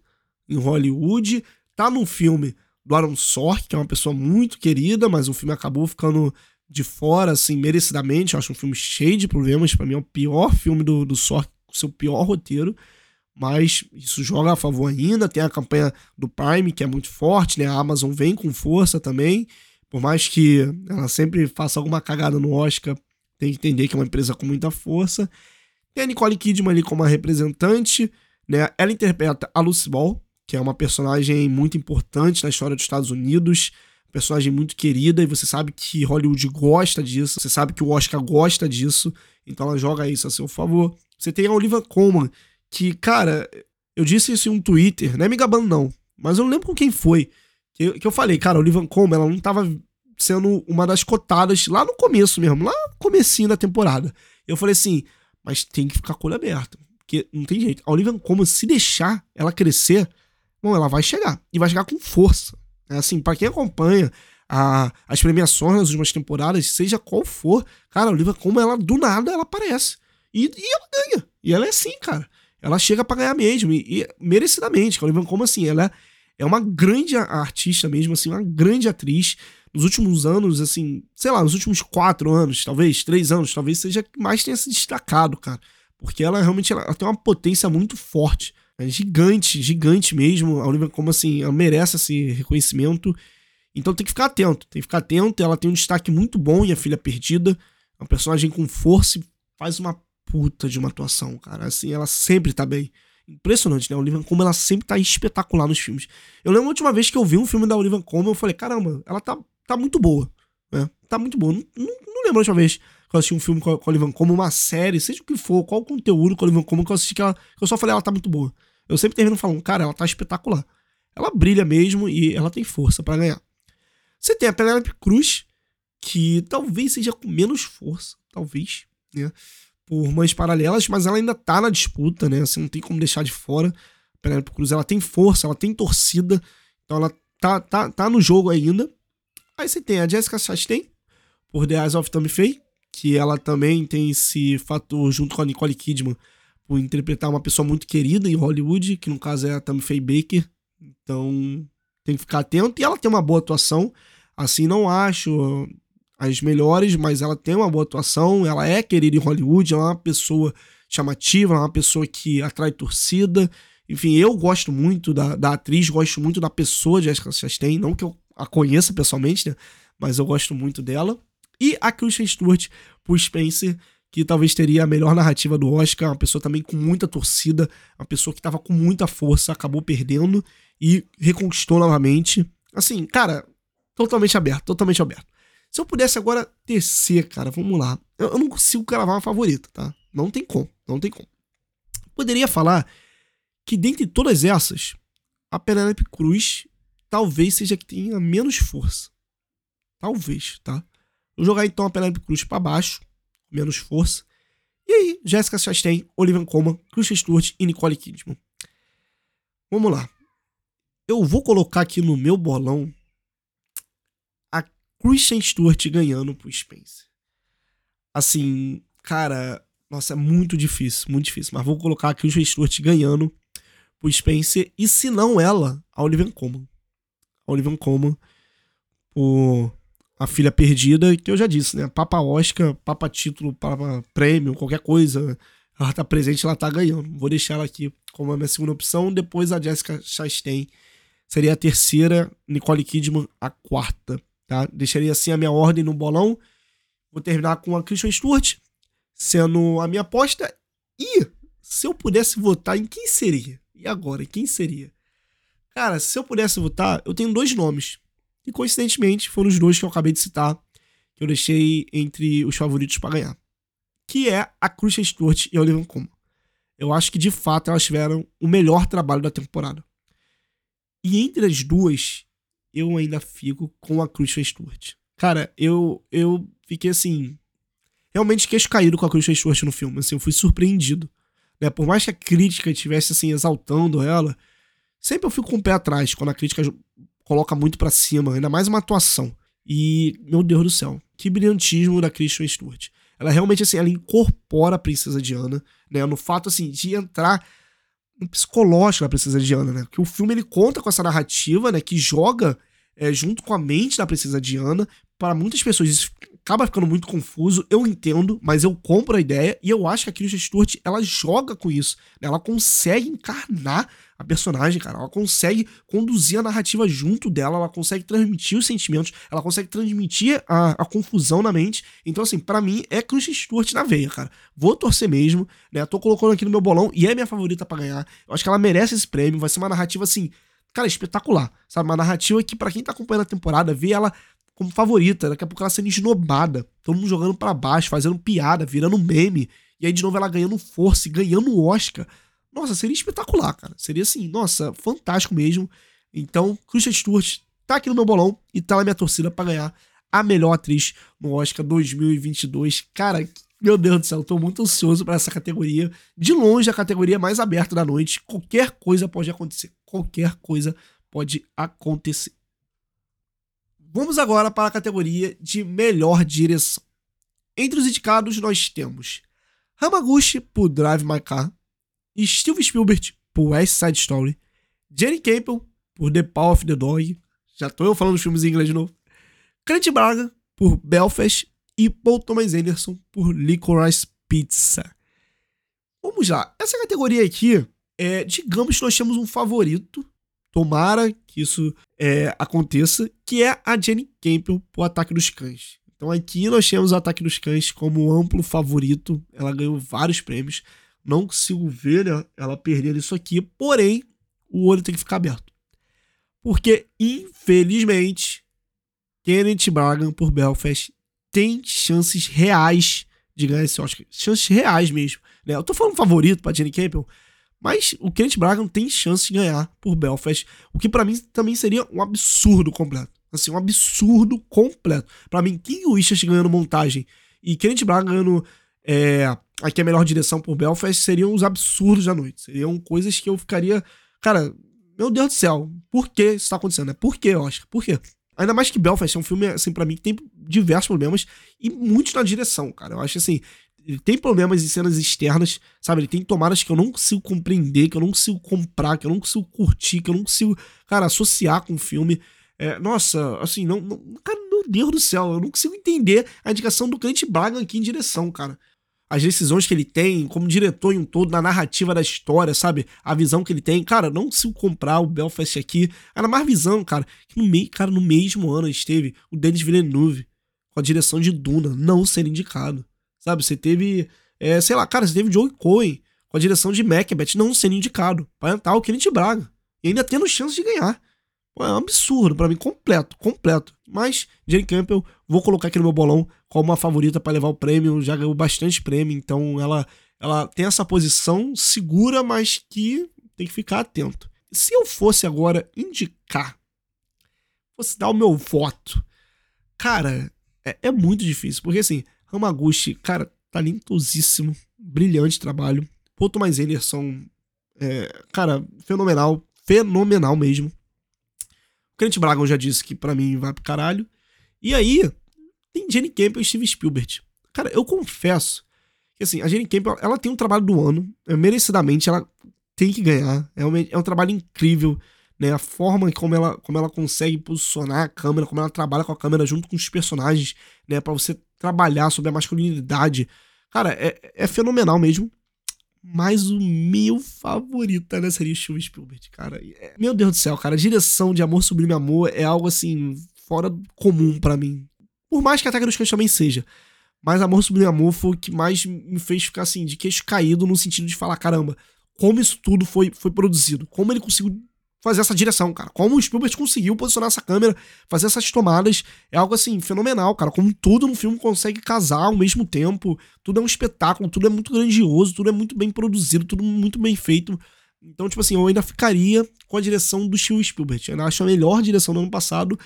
em Hollywood. Tá num filme do Aaron Sorkin, que é uma pessoa muito querida, mas o filme acabou ficando de fora, assim, merecidamente. Eu acho um filme cheio de problemas. Para mim é o pior filme do, do Sorkin, o seu pior roteiro. Mas isso joga a favor ainda. Tem a campanha do Prime, que é muito forte, né? A Amazon vem com força também. Por mais que ela sempre faça alguma cagada no Oscar, tem que entender que é uma empresa com muita força. Tem a Nicole Kidman ali como a representante, né? Ela interpreta a Lucy Ball, que é uma personagem muito importante na história dos Estados Unidos, personagem muito querida, e você sabe que Hollywood gosta disso, você sabe que o Oscar gosta disso, então ela joga isso a seu favor. Você tem a Olivia Colman, que, cara, eu disse isso em um Twitter, não é me gabando não, mas eu não lembro com quem foi, que, que eu falei, cara, a Olivia Colman, ela não tava sendo uma das cotadas lá no começo mesmo, lá no comecinho da temporada. Eu falei assim, mas tem que ficar com o olho aberto, porque não tem jeito. A Olivia Colman, se deixar ela crescer, bom, ela vai chegar, e vai chegar com força. É assim, para quem acompanha a, as premiações nas últimas temporadas, seja qual for, cara, a Olivia Colman, ela do nada, ela aparece. E, e ela ganha. E ela é assim, cara. Ela chega para ganhar mesmo, e, e merecidamente. A Olivia Colman, assim, ela é é uma grande artista mesmo, assim, uma grande atriz. Nos últimos anos, assim, sei lá, nos últimos quatro anos, talvez, três anos, talvez seja que mais tenha se destacado, cara. Porque ela realmente ela, ela tem uma potência muito forte. É gigante, gigante mesmo. A Olivia, como assim, ela merece esse reconhecimento. Então tem que ficar atento, tem que ficar atento. Ela tem um destaque muito bom em A Filha Perdida. É uma personagem com força e faz uma puta de uma atuação, cara. Assim, ela sempre tá bem. Impressionante, né? A Olivia Colman, ela sempre tá espetacular nos filmes. Eu lembro a última vez que eu vi um filme da Olivia Colman, eu falei, caramba, ela tá, tá muito boa. Né? Tá muito boa. Não, não, não lembro a última vez que eu assisti um filme com a, com a Olivia Colman, uma série, seja o que for, qual o conteúdo com a Olivia Colman que eu assisti, que, ela, eu só falei, ela tá muito boa. Eu sempre termino falando, cara, ela tá espetacular. Ela brilha mesmo e ela tem força para ganhar. Você tem a Penelope Cruz, que talvez seja com menos força, talvez, né? Por mães paralelas, mas ela ainda tá na disputa, né? Você não tem como deixar de fora. A Penélope Cruz, ela tem força, ela tem torcida, então ela tá, tá, tá no jogo ainda. Aí você tem a Jessica Chastain, por The Eyes of Tammy Faye, que ela também tem esse fator, junto com a Nicole Kidman, por interpretar uma pessoa muito querida em Hollywood, que no caso é a Tammy Faye Baker. Então, tem que ficar atento. E ela tem uma boa atuação. Assim, não acho as melhores, mas ela tem uma boa atuação, ela é querida em Hollywood, ela é uma pessoa chamativa, ela é uma pessoa que atrai torcida. Enfim, eu gosto muito da, da atriz, gosto muito da pessoa de Jessica Chastain, não que eu a conheça pessoalmente, né? Mas eu gosto muito dela. E a Kristen Stewart por Spencer, que talvez teria a melhor narrativa do Oscar, uma pessoa também com muita torcida, uma pessoa que estava com muita força, acabou perdendo e reconquistou novamente. Assim, cara, totalmente aberto, totalmente aberto. Se eu pudesse agora tecer, cara, vamos lá. Eu, eu não consigo cravar uma favorita, tá? Não tem como, não tem como. Poderia falar que dentre todas essas, a Penélope Cruz talvez seja que tenha menos força. Talvez, tá? Vou jogar então a Penélope Cruz para baixo, menos força. E aí, Jessica Chastain, Olivia Colman, Kristen Stewart e Nicole Kidman. Vamos lá. Eu vou colocar aqui no meu bolão a Kristen Stewart ganhando pro Spencer. Assim, cara, nossa, é muito difícil, muito difícil. Mas vou colocar a Kristen Stewart ganhando pro Spencer. E se não ela, a Olivia Colman. A Olivia Colman por a Filha Perdida, que eu já disse, né? Papa Oscar, Papa Título, Papa Prêmio, qualquer coisa. Ela tá presente, ela tá ganhando. Vou deixar ela aqui como a minha segunda opção. Depois a Jessica Chastain seria a terceira, Nicole Kidman a quarta, tá? Deixaria assim a minha ordem no bolão. Vou terminar com a Christian Stewart sendo a minha aposta. E se eu pudesse votar, em quem seria? E agora, quem seria? Cara, se eu pudesse votar, eu tenho dois nomes. E coincidentemente foram os dois que eu acabei de citar, que eu deixei entre os favoritos para ganhar. Que é a Christian Stewart e a Olivia Colman. Eu acho que de fato elas tiveram o melhor trabalho da temporada. E entre as duas, eu ainda fico com a Christian Stewart. Cara, eu, eu fiquei assim. Realmente queixo caído com a Christian Stewart no filme. Assim, eu fui surpreendido. Né? Por mais que a crítica estivesse assim, exaltando ela, sempre eu fico com o pé atrás quando a crítica coloca muito para cima, ainda mais uma atuação. E, meu Deus do céu, que brilhantismo da Kristen Stewart. Ela realmente, assim, ela incorpora a Princesa Diana, né? No fato, assim, de entrar no psicológico da Princesa Diana, né? Que o filme, ele conta com essa narrativa, né? Que joga é, junto com a mente da Princesa Diana. Para muitas pessoas isso acaba ficando muito confuso, eu entendo, mas eu compro a ideia e eu acho que a Kristen Stewart, ela joga com isso. Né? Ela consegue encarnar a personagem, cara. Ela consegue conduzir a narrativa junto dela, ela consegue transmitir os sentimentos, ela consegue transmitir a, a confusão na mente. Então, assim, para mim é Kristen Stewart na veia, cara. Vou torcer mesmo, né? Tô colocando aqui no meu bolão e é minha favorita para ganhar. Eu acho que ela merece esse prêmio, vai ser uma narrativa assim, cara, espetacular. Sabe, uma narrativa que para quem tá acompanhando a temporada, vê ela como favorita, daqui a pouco ela sendo esnobada, todo mundo jogando para baixo, fazendo piada, virando meme, e aí de novo ela ganhando força e ganhando o Oscar. Nossa, seria espetacular, cara. Seria assim, nossa, fantástico mesmo. Então, Christian Stewart tá aqui no meu bolão e tá na minha torcida para ganhar a melhor atriz no Oscar 2022. Cara, meu Deus do céu, tô muito ansioso para essa categoria. De longe, a categoria mais aberta da noite. Qualquer coisa pode acontecer. Qualquer coisa pode acontecer. Vamos agora para a categoria de melhor direção. Entre os indicados, nós temos Hamaguchi por Drive My Car, Steven Spielberg por West Side Story, Jenny Campbell por The Power of the Dog, já tô eu falando os filmes em inglês de novo, Clint Braga por Belfast e Paul Thomas Anderson por Licorice Pizza. Vamos lá, essa categoria aqui, é, digamos que nós temos um favorito, tomara que isso é, aconteça, que é a Jenny Campbell por Ataque dos Cães. Então aqui nós temos o Ataque dos Cães como amplo favorito, ela ganhou vários prêmios, não consigo ver né, ela perder isso aqui, porém, o olho tem que ficar aberto. Porque, infelizmente, Kenneth Bragan por Belfast tem chances reais de ganhar esse Oscar. Chances reais mesmo. Né? Eu tô falando favorito pra Jenny Campbell, mas o Kenneth Bragan tem chance de ganhar por Belfast, o que para mim também seria um absurdo completo. Assim, um absurdo completo. Para mim, King Richard ganhando montagem e Kenneth Bragan ganhando é, aqui a melhor direção por Belfast seriam os absurdos da noite. Seriam coisas que eu ficaria. Cara, meu Deus do céu, por que isso tá acontecendo? É por que, Oscar? Por quê? Ainda mais que Belfast é um filme, assim, pra mim, que tem diversos problemas e muitos na direção, cara. Eu acho assim, ele tem problemas em cenas externas, sabe? Ele tem tomadas que eu não consigo compreender, que eu não consigo comprar, que eu não consigo curtir, que eu não consigo, cara, associar com o filme. É, nossa, assim, não, não, Cara, meu Deus do céu, eu não consigo entender a indicação do Clint Braga aqui em direção, cara as decisões que ele tem como diretor em um todo, na narrativa da história, sabe? A visão que ele tem. Cara, não consigo comprar o Belfast aqui. Era mais visão, cara. Que no meio, cara, no mesmo ano a gente teve o Denis Villeneuve com a direção de Duna não ser indicado. Sabe? Você teve, é, sei lá, cara, você teve o Joey Cohen com a direção de Macbeth não sendo indicado. Para entrar o Kenneth Braga. E ainda tendo chance de ganhar. é um absurdo para mim, completo, completo. Mas Jane Campbell, vou colocar aqui no meu bolão como uma favorita para levar o prêmio, já ganhou bastante prêmio, então ela, ela tem essa posição segura, mas que tem que ficar atento. Se eu fosse agora indicar, fosse dar o meu voto, cara, é, é muito difícil, porque assim, Hamaguchi, cara, talentosíssimo, brilhante trabalho. Paul Thomas Anderson, é, cara, fenomenal, fenomenal mesmo. Kenneth Braga já disse que para mim vai pro caralho. E aí, tem Jenny Campbell e Steve Spielberg. Cara, eu confesso que assim, a Jenny Campbell, ela tem um trabalho do ano, é, merecidamente ela tem que ganhar. É um, é um trabalho incrível, né? A forma como ela, como ela consegue posicionar a câmera, como ela trabalha com a câmera junto com os personagens, né? Para você trabalhar sobre a masculinidade. Cara, é, é fenomenal mesmo. Mas o meu favorito né, seria o Steven Spielberg, cara. É, meu Deus do céu, cara. A direção de Amor Sublime Amor é algo assim, fora comum para mim. Por mais que Ataque dos Cães também seja. Mas Amor Sublime Amor foi o que mais me fez ficar assim, de queixo caído, no sentido de falar: caramba, como isso tudo foi, foi produzido. Como ele conseguiu fazer essa direção, cara. Como o Spielberg conseguiu posicionar essa câmera, fazer essas tomadas, é algo assim fenomenal, cara. Como tudo no filme consegue casar ao mesmo tempo, tudo é um espetáculo, tudo é muito grandioso, tudo é muito bem produzido, tudo muito bem feito. Então, tipo assim, eu ainda ficaria com a direção do Steven Spielberg. Eu acho a melhor direção do ano passado,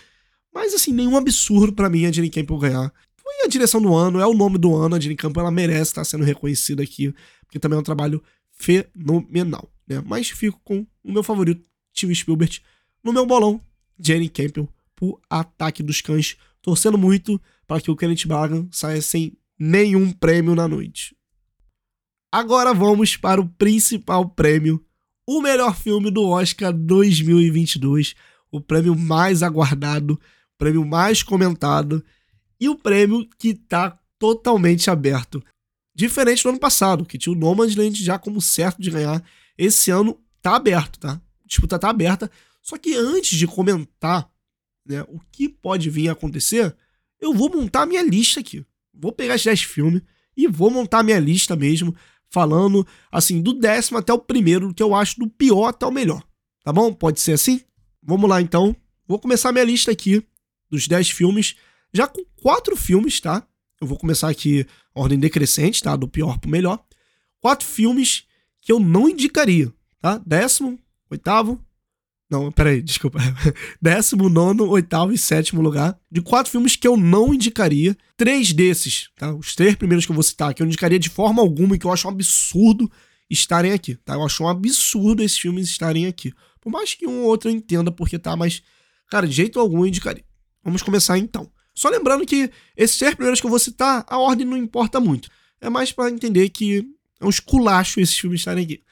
mas assim, nenhum absurdo para mim a Jane Campbell ganhar. Foi a direção do ano, é o nome do ano, a Jane Campbell ela merece estar sendo reconhecida aqui, porque também é um trabalho fenomenal, né? Mas fico com o meu favorito, Steven Spielberg, no meu bolão, Jenny Campbell, por Ataque dos Cães, torcendo muito para que o Kenneth Branagh saia sem nenhum prêmio na noite. Agora vamos para o principal prêmio, o melhor filme do Oscar 2022, o prêmio mais aguardado, prêmio mais comentado e o prêmio que está totalmente aberto. Diferente do ano passado, que tinha o Nomadland já como certo de ganhar. Esse ano tá aberto, tá? disputa tá aberta. Só que antes de comentar né, o que pode vir a acontecer, eu vou montar a minha lista aqui. Vou pegar esses 10 filmes e vou montar a minha lista mesmo, falando assim, do décimo até o primeiro, que eu acho do pior até o melhor. Tá bom? Pode ser assim? Vamos lá então. Vou começar a minha lista aqui dos 10 filmes, já com quatro filmes, tá? Eu vou começar aqui ordem decrescente, tá? Do pior pro melhor. Quatro filmes que eu não indicaria, tá? Décimo, oitavo. Não, peraí, desculpa. Décimo, nono, oitavo e sétimo lugar. De quatro filmes que eu não indicaria. Três desses, tá? Os três primeiros que eu vou citar, que eu indicaria de forma alguma e que eu acho um absurdo estarem aqui, tá? Eu acho um absurdo esses filmes estarem aqui. Por mais que um ou outro eu entenda porque tá, mas, cara, de jeito algum eu indicaria. Vamos começar então. Só lembrando que esses três primeiros que eu vou citar, a ordem não importa muito. É mais para entender que é um esculacho esses filmes estarem aqui.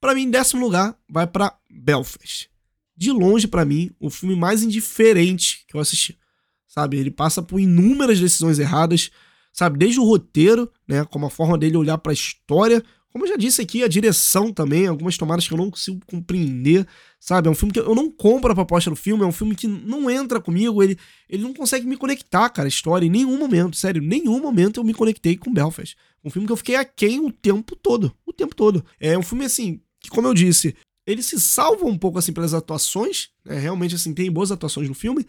Para mim, em décimo lugar, vai para Belfast. De longe, para mim, o filme mais indiferente que eu assisti. Sabe? Ele passa por inúmeras decisões erradas, sabe? Desde o roteiro, né? Como a forma dele olhar para a história. Como eu já disse aqui, a direção também, algumas tomadas que eu não consigo compreender, sabe? É um filme que eu não compro a proposta do filme, é um filme que não entra comigo, ele, ele não consegue me conectar, cara, a história, em nenhum momento, sério, em nenhum momento eu me conectei com Belfast. Um filme que eu fiquei aquém o tempo todo, o tempo todo. É um filme, assim, que, como eu disse, ele se salva um pouco assim pelas atuações, né? realmente assim tem boas atuações no filme,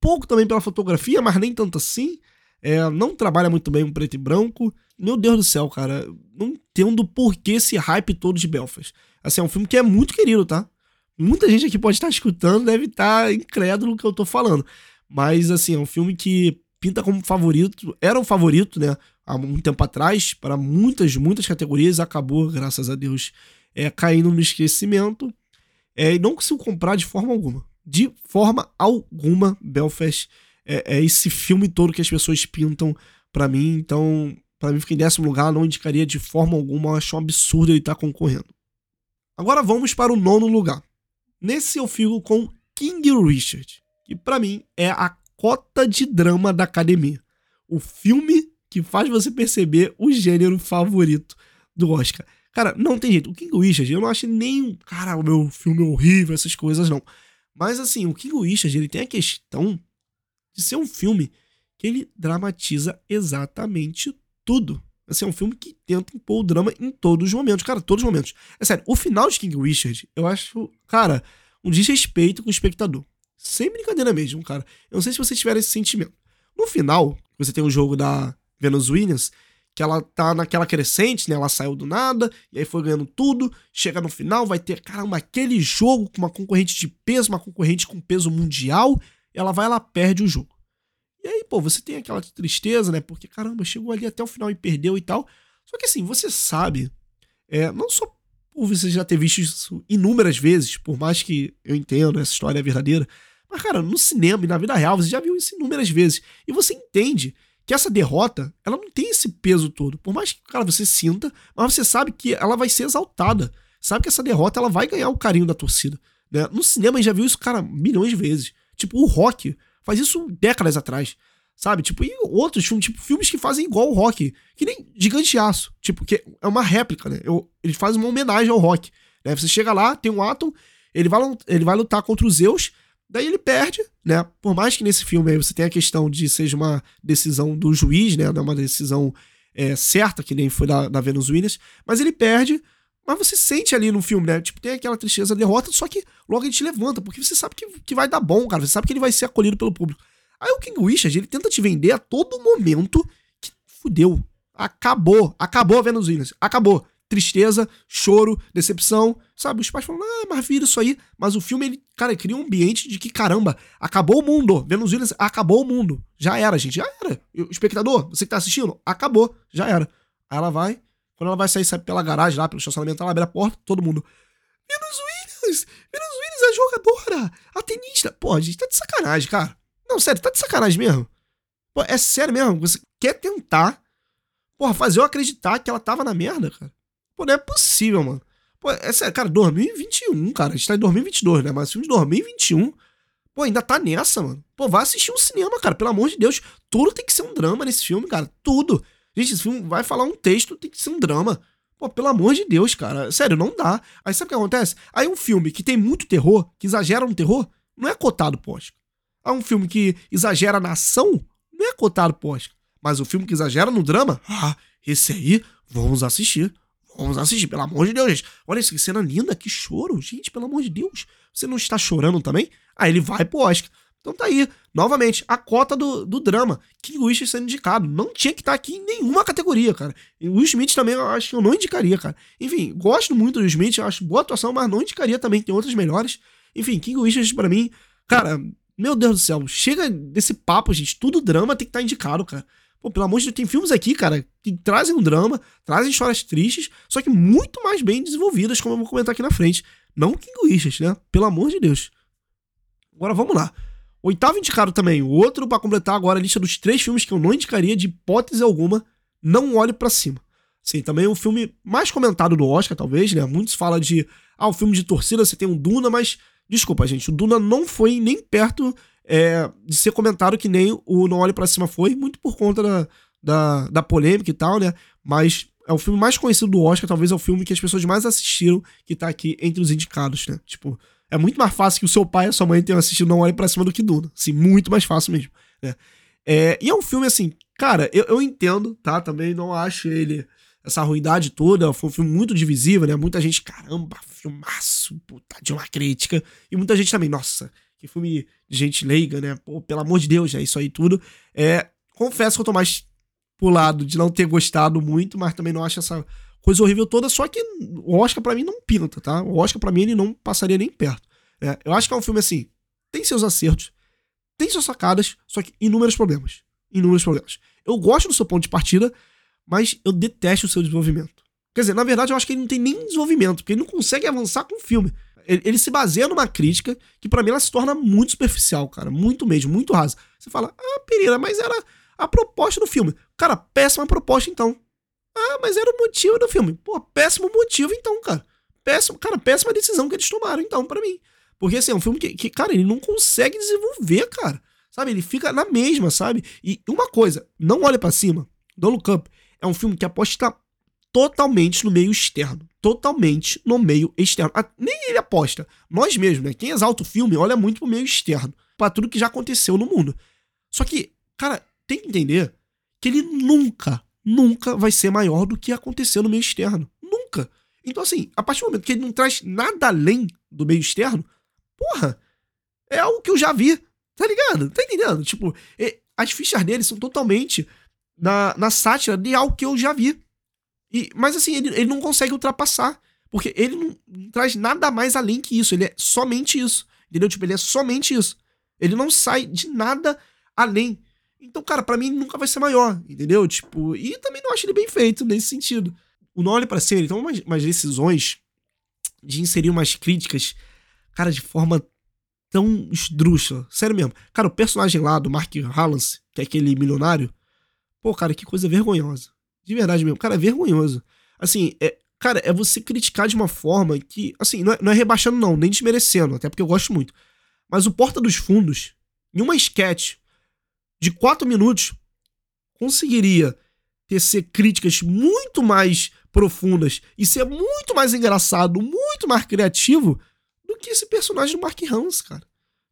pouco também pela fotografia, mas nem tanto assim. É, não trabalha muito bem o preto e branco. Meu Deus do céu, cara, não entendo por que esse hype todo de Belfast. Assim, é um filme que é muito querido, tá? Muita gente aqui pode estar escutando, deve estar incrédulo no que eu tô falando. Mas, assim, é um filme que pinta como favorito, era um favorito, né? Há um tempo atrás, para muitas, muitas categorias, acabou, graças a Deus, é, caindo no esquecimento é, e não consigo comprar de forma alguma. De forma alguma, Belfast é, é esse filme todo que as pessoas pintam para mim. Então, para mim, fica em décimo lugar. Não indicaria de forma alguma. Acho um absurdo ele estar tá concorrendo. Agora vamos para o nono lugar. Nesse eu fico com King Richard, que para mim é a cota de drama da academia. O filme que faz você perceber o gênero favorito do Oscar. Cara, não tem jeito. O King Richard, eu não acho nem. Cara, o meu filme é horrível, essas coisas não. Mas assim, o King Richard, ele tem a questão de ser um filme que ele dramatiza exatamente tudo. Assim, é um filme que tenta impor o drama em todos os momentos. Cara, todos os momentos. É sério, o final de King Richard, eu acho, cara, um desrespeito com o espectador. Sem brincadeira mesmo, cara. Eu não sei se vocês tiveram esse sentimento. No final, você tem o jogo da Venus Williams, que ela tá naquela crescente, né? Ela saiu do nada, e aí foi ganhando tudo. Chega no final, vai ter, caramba, aquele jogo com uma concorrente de peso, uma concorrente com peso mundial. Ela vai, ela perde o jogo. E aí, pô, você tem aquela tristeza, né? Porque, caramba, chegou ali até o final e perdeu e tal. Só que assim, você sabe, é, não só por você já ter visto isso inúmeras vezes, por mais que eu entenda essa história é verdadeira, mas, cara, no cinema e na vida real, você já viu isso inúmeras vezes. E você entende que essa derrota, ela não tem esse peso todo. Por mais que, cara, você sinta, mas você sabe que ela vai ser exaltada. Sabe que essa derrota, ela vai ganhar o carinho da torcida. Né? No cinema, a gente já viu isso, cara, milhões de vezes. Tipo, o rock faz isso décadas atrás. Sabe? Tipo, e outros filmes, tipo, filmes que fazem igual o rock. Que nem Gigante Aço. Tipo, que é uma réplica, né? Eu, ele faz uma homenagem ao rock. Né? Você chega lá, tem um Atom, ele vai, ele vai lutar contra os Zeus, Daí ele perde, né? Por mais que nesse filme aí você tenha a questão de seja uma decisão do juiz, né? É uma decisão é, certa, que nem foi da, da Venus Williams, mas ele perde, mas você sente ali no filme, né? Tipo, tem aquela tristeza derrota, só que logo ele te levanta, porque você sabe que, que vai dar bom, cara. Você sabe que ele vai ser acolhido pelo público. Aí o King Richard, ele tenta te vender a todo momento que fudeu. Acabou, acabou a Venus Williams, acabou tristeza, choro, decepção, sabe? Os pais falam, ah, mas vira isso aí. Mas o filme, ele, cara, cria um ambiente de que, caramba, acabou o mundo. Venus Williams, acabou o mundo. Já era, gente, já era. O espectador, você que tá assistindo, acabou, já era. Aí ela vai, quando ela vai sair, sai pela garagem lá, pelo estacionamento, ela abre a porta, todo mundo. Venus Williams! Venus Williams é jogadora! A tenista! Pô, a gente tá de sacanagem, cara. Não, sério, tá de sacanagem mesmo. Pô, é sério mesmo. Você quer tentar, porra, fazer eu acreditar que ela tava na merda, cara. Pô, não é possível, mano. Pô, é, cara, 2021, cara. A gente tá em 2022, né? Mas filme de 2021. Pô, ainda tá nessa, mano. Pô, vai assistir um cinema, cara. Pelo amor de Deus. Tudo tem que ser um drama nesse filme, cara. Tudo. Gente, esse filme vai falar um texto, tem que ser um drama. Pô, pelo amor de Deus, cara. Sério, não dá. Aí sabe o que acontece? Aí um filme que tem muito terror, que exagera no terror, não é cotado pro Oscar. Aí um filme que exagera na ação, não é cotado pro Oscar. Mas o filme que exagera no drama, ah, esse aí, vamos assistir. Vamos assistir, pelo amor de Deus, gente. Olha que cena linda, que choro. Gente, pelo amor de Deus. Você não está chorando também? Aí ele vai pro Oscar. Então tá aí, novamente, a cota do, do drama. Que Wish sendo indicado. Não tinha que estar tá aqui em nenhuma categoria, cara. E o Will Smith também eu acho que eu não indicaria, cara. Enfim, gosto muito do Will Smith, acho boa atuação, mas não indicaria também, tem outras melhores. Enfim, King Richard para mim, cara, meu Deus do céu, chega desse papo, gente. Tudo drama tem que estar tá indicado, cara. Pô, pelo amor de Deus, tem filmes aqui, cara, que trazem um drama, trazem histórias tristes, só que muito mais bem desenvolvidas, como eu vou comentar aqui na frente. Não King Richard, né? Pelo amor de Deus. Agora vamos lá. Oitavo indicado também, o outro para completar agora a lista dos três filmes que eu não indicaria de hipótese alguma, Não Olhe para Cima. Sim, também é o filme mais comentado do Oscar, talvez, né? Muitos falam de, ah, o filme de torcida, você tem um Duna, mas, desculpa, gente, o Duna não foi nem perto é, de ser comentado que nem o Não Olhe para Cima foi, muito por conta da, da, da, polêmica e tal, né? Mas é o filme mais conhecido do Oscar, talvez é o filme que as pessoas mais assistiram que tá aqui entre os indicados, né? Tipo, é muito mais fácil que o seu pai e a sua mãe tenham assistido Não Olhe para Cima do que Duna. Assim, muito mais fácil mesmo, né? É, e é um filme, assim, cara, eu, eu entendo, tá? Também não acho ele essa ruindade toda. Foi um filme muito divisivo, né? Muita gente, caramba, filmaço, puta de uma crítica. E muita gente também, nossa, que filme de gente leiga, né? Pô, pelo amor de Deus, é isso aí tudo. É, confesso que eu tô mais pro lado de não ter gostado muito, mas também não acho essa coisa horrível toda. Só que o Oscar para mim não pinta, tá? O Oscar para mim ele não passaria nem perto. É, eu acho que é um filme assim, tem seus acertos, tem suas sacadas, só que inúmeros problemas. Inúmeros problemas. Eu gosto do seu ponto de partida, mas eu detesto o seu desenvolvimento. Quer dizer, na verdade, eu acho que ele não tem nem desenvolvimento, porque ele não consegue avançar com o filme. Ele, ele se baseia numa crítica que para mim ela se torna muito superficial, cara. Muito mesmo, muito rasa. Você fala, ah, Pereira, mas era a proposta do filme. Cara, péssima proposta então. Ah, mas era o motivo do filme. Pô, péssimo motivo então, cara. Péssimo, cara, péssima decisão que eles tomaram então, para mim. Porque assim, é um filme que, que, cara, ele não consegue desenvolver, cara. Sabe? Ele fica na mesma, sabe? E uma coisa, não olha para cima. Don't Look Up é um filme que aposta totalmente no meio externo. Totalmente no meio externo. Nem ele aposta. Nós mesmos, né? Quem exalta o filme olha muito pro meio externo. para tudo que já aconteceu no mundo. Só que, cara, tem que entender que ele nunca, nunca vai ser maior do que aconteceu no meio externo. Nunca. Então, assim, a partir do momento que ele não traz nada além do meio externo, porra, É algo que eu já vi, tá ligado? Tá entendendo? Tipo, as fichas dele são totalmente na, na sátira de algo que eu já vi. E, mas assim, ele, ele não consegue ultrapassar. Porque ele não, não traz nada mais além que isso. Ele é somente isso. Entendeu? Tipo, ele é somente isso. Ele não sai de nada além. Então, cara, para mim nunca vai ser maior, entendeu? Tipo, e também não acho ele bem feito nesse sentido. O Olhe Pra Cima, ele toma umas, umas decisões de inserir umas críticas, cara, de forma tão esdrúxula. Sério mesmo. Cara, o personagem lá do Mark Rallance, que é aquele milionário, pô, cara, que coisa vergonhosa. De verdade mesmo. Cara, é vergonhoso. Assim, é, cara, é você criticar de uma forma que, assim, não é, não é rebaixando não, nem desmerecendo, até porque eu gosto muito. Mas o Porta dos Fundos, em uma sketch de quatro minutos, conseguiria tecer críticas muito mais profundas e ser muito mais engraçado, muito mais criativo do que esse personagem do Mark Hans, cara.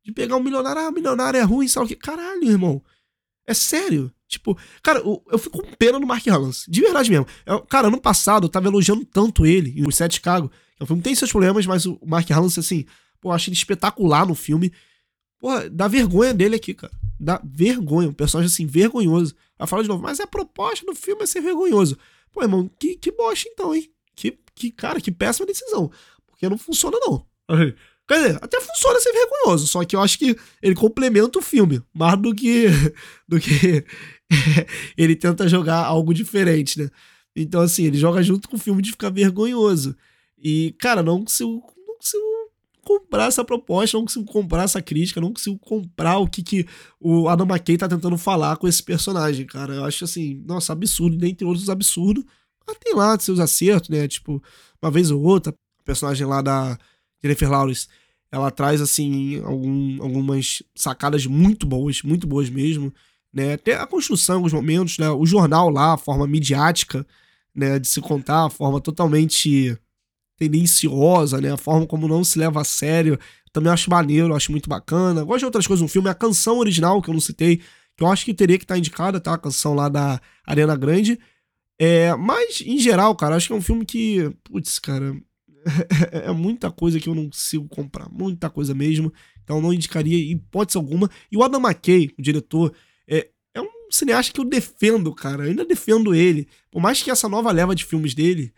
De pegar um milionário, ah, milionário é ruim, sabe o que? Caralho, irmão. É sério. Tipo, cara, eu, eu fico com pena no Mark Hans. De verdade mesmo. Eu, cara, ano passado eu tava elogiando tanto ele, em Os Sete Chicago. O filme tem seus problemas, mas o Mark Hans, assim, pô, eu acho ele espetacular no filme. Pô, dá vergonha dele aqui, cara. Dá vergonha. Um personagem, assim, vergonhoso. Vai falar de novo, mas a proposta do filme é ser vergonhoso. Pô, irmão, que, que bosta então, hein? Que, que, cara, que péssima decisão. Porque não funciona, não. Quer dizer, até funciona ser vergonhoso, só que eu acho que ele complementa o filme, mais do que, do que ele tenta jogar algo diferente, né? Então, assim, ele joga junto com o filme de ficar vergonhoso. E, cara, não consigo, não consigo comprar essa proposta, não consigo comprar essa crítica, não consigo comprar o que, que o Adam McKay tá tentando falar com esse personagem, cara. Eu acho assim, nossa, absurdo, dentre outros absurdos. Mas tem lá seus acertos, né? Tipo, uma vez ou outra, o personagem lá da Jennifer Lawrence, ela traz, assim, algum, algumas sacadas muito boas, muito boas mesmo, né? Até a construção, alguns momentos, né? O jornal lá, a forma midiática, né? De se contar, a forma totalmente tendenciosa, né? A forma como não se leva a sério. Também acho maneiro, acho muito bacana. Gosto de outras coisas no filme. A canção original, que eu não citei, que eu acho que teria que estar indicada, tá? A canção lá da Arena Grande. É, mas, em geral, cara, acho que é um filme que. Putz, cara. é muita coisa que eu não consigo comprar. Muita coisa mesmo. Então não indicaria hipótese alguma. E o Adam McKay, o diretor, é, é um cineasta que eu defendo, cara. Eu ainda defendo ele. Por mais que essa nova leva de filmes dele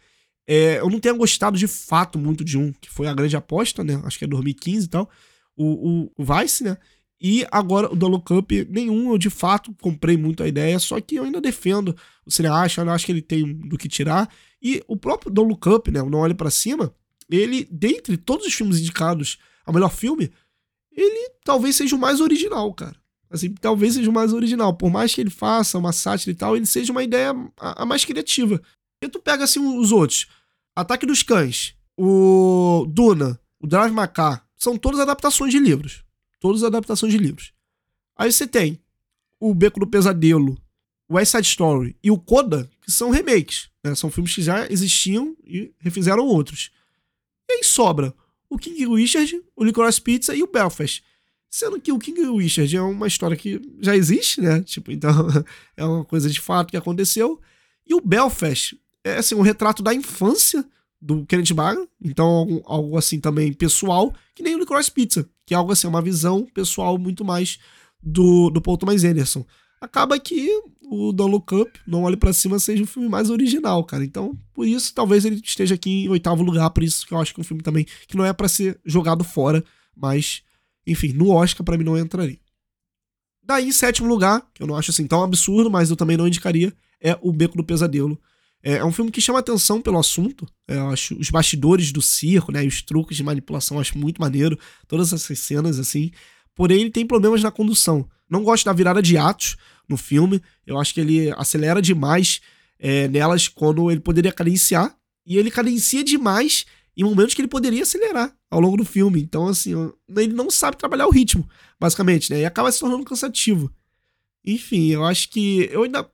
é, eu não tenha gostado de fato muito de um, que foi a grande aposta, né? Acho que é 2015 e tal. O, o, o Vice, né? E agora o Dolo Cup, nenhum eu de fato comprei muito a ideia, só que eu ainda defendo o cineasta, eu acho que ele tem do que tirar. E o próprio Dolo Cup, né? O Não Olhe para Cima, ele, dentre todos os filmes indicados ao melhor filme, ele talvez seja o mais original, cara. Assim, talvez seja o mais original. Por mais que ele faça uma sátira e tal, ele seja uma ideia a, a mais criativa. E tu pega assim os outros. Ataque dos Cães, o Duna, o Drive Macar, são todas adaptações de livros. Todas adaptações de livros. Aí você tem o Beco do Pesadelo, o West Side Story e o Coda, que são remakes. Né? São filmes que já existiam e refizeram outros. E aí sobra o King Richard, o Licorice Pizza e o Belfast. Sendo que o King Richard é uma história que já existe, né? Tipo, então é uma coisa de fato que aconteceu. E o Belfast é assim, um retrato da infância do Kenneth Branagh, então algo, algo, assim também pessoal, que nem o Licorice Pizza, que é algo assim, uma visão pessoal muito mais do, do Paul Thomas Anderson. Acaba que o Don't Look Up, Não Olhe para Cima, seja o filme mais original, cara. Então, por isso, talvez ele esteja aqui em oitavo lugar, por isso que eu acho que é um filme também que não é para ser jogado fora, mas, enfim, no Oscar para mim não entraria. Daí, em sétimo lugar, que eu não acho assim tão absurdo, mas eu também não indicaria, é O Beco do Pesadelo, é, é um filme que chama atenção pelo assunto. É, eu acho os bastidores do circo, né? E os truques de manipulação, eu acho muito maneiro. Todas essas cenas, assim. Porém, ele tem problemas na condução. Não gosto da virada de atos no filme. Eu acho que ele acelera demais é, nelas quando ele poderia cadenciar. E ele cadencia demais em momentos que ele poderia acelerar ao longo do filme. Então, assim, ele não sabe trabalhar o ritmo, basicamente, né? E acaba se tornando cansativo. Enfim, eu acho que. Eu ainda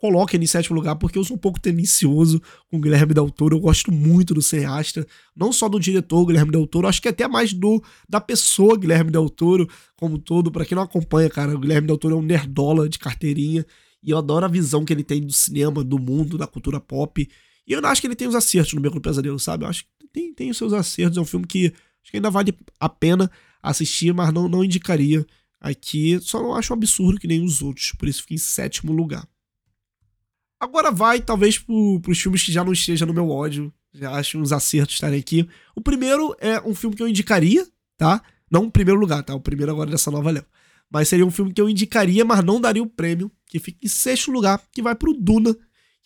coloca ele em sétimo lugar, porque eu sou um pouco tendencioso com o Guilherme Del Toro. Eu gosto muito do cineasta, não só do diretor Guilherme Del Toro, acho que até mais do da pessoa Guilherme Del Toro como todo. Para quem não acompanha, cara, o Guilherme Del Toro é um nerdola de carteirinha e eu adoro a visão que ele tem do cinema, do mundo, da cultura pop. E eu acho que ele tem os acertos no Beco do Pesadelo, sabe? Eu acho que tem, tem os seus acertos. É um filme que acho que ainda vale a pena assistir, mas não, não indicaria aqui. Só não acho um absurdo que nem os outros, por isso fica em sétimo lugar. Agora vai, talvez, para os filmes que já não estejam no meu ódio. Já acho uns acertos estarem aqui. O primeiro é um filme que eu indicaria, tá? Não o primeiro lugar, tá? O primeiro agora dessa nova leva. Mas seria um filme que eu indicaria, mas não daria o prêmio, que fica em sexto lugar, que vai pro Duna,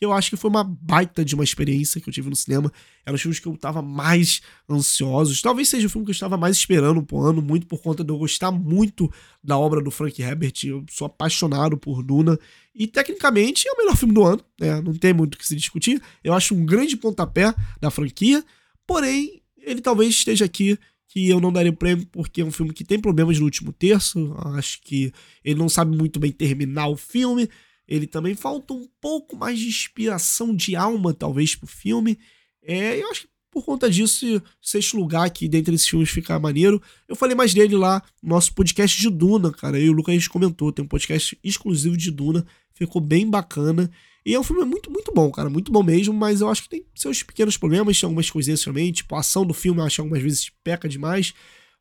eu acho que foi uma baita de uma experiência que eu tive no cinema. Eram os filmes que eu tava mais ansioso. Talvez seja o filme que eu estava mais esperando pro ano, muito por conta de eu gostar muito da obra do Frank Herbert. Eu sou apaixonado por Duna. E tecnicamente é o melhor filme do ano, né? Não tem muito o que se discutir. Eu acho um grande pontapé da franquia. Porém, ele talvez esteja aqui que eu não daria o prêmio porque é um filme que tem problemas no último terço. Acho que ele não sabe muito bem terminar o filme. Ele também falta um pouco mais de inspiração de alma, talvez, pro filme. É, eu acho que por conta disso, sexto lugar aqui dentre esses filmes fica maneiro. Eu falei mais dele lá no nosso podcast de Duna, cara. Eu e o Lucas a gente comentou, tem um podcast exclusivo de Duna, ficou bem bacana. E é um filme muito, muito bom, cara, muito bom mesmo, mas eu acho que tem seus pequenos problemas, tem algumas coisinhas também, tipo a ação do filme eu acho que algumas vezes peca demais,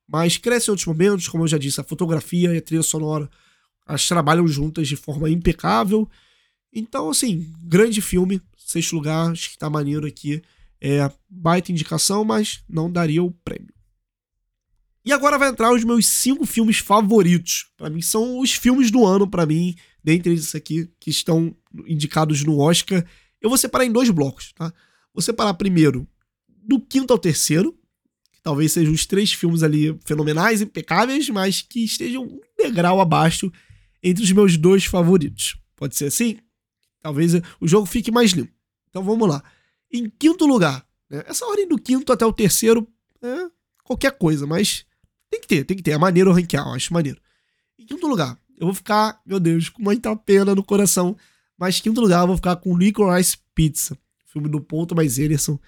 mas cresce em outros momentos, como eu já disse, a fotografia e a trilha sonora elas trabalham juntas de forma impecável. Então, assim, grande filme. Sexto lugar, acho que tá maneiro aqui. É baita indicação, mas não daria o prêmio. E agora vai entrar os meus cinco filmes favoritos. Para mim, são os filmes do ano, para mim, dentre esses aqui que estão indicados no Oscar. Eu vou separar em dois blocos, tá? Vou separar primeiro do quinto ao terceiro, que talvez sejam os três filmes ali fenomenais, impecáveis, mas que estejam um degrau abaixo entre os meus dois favoritos. Pode ser assim? Talvez o jogo fique mais limpo. Então vamos lá. Em quinto lugar, né? essa ordem do quinto até o terceiro é qualquer coisa, mas tem que ter, tem que ter. É maneiro ranquear, eu acho maneiro. Em quinto lugar, eu vou ficar, meu Deus, com muita pena no coração. Mas em quinto lugar, eu vou ficar com Licorice Pizza, filme do Paul Thomas Anderson.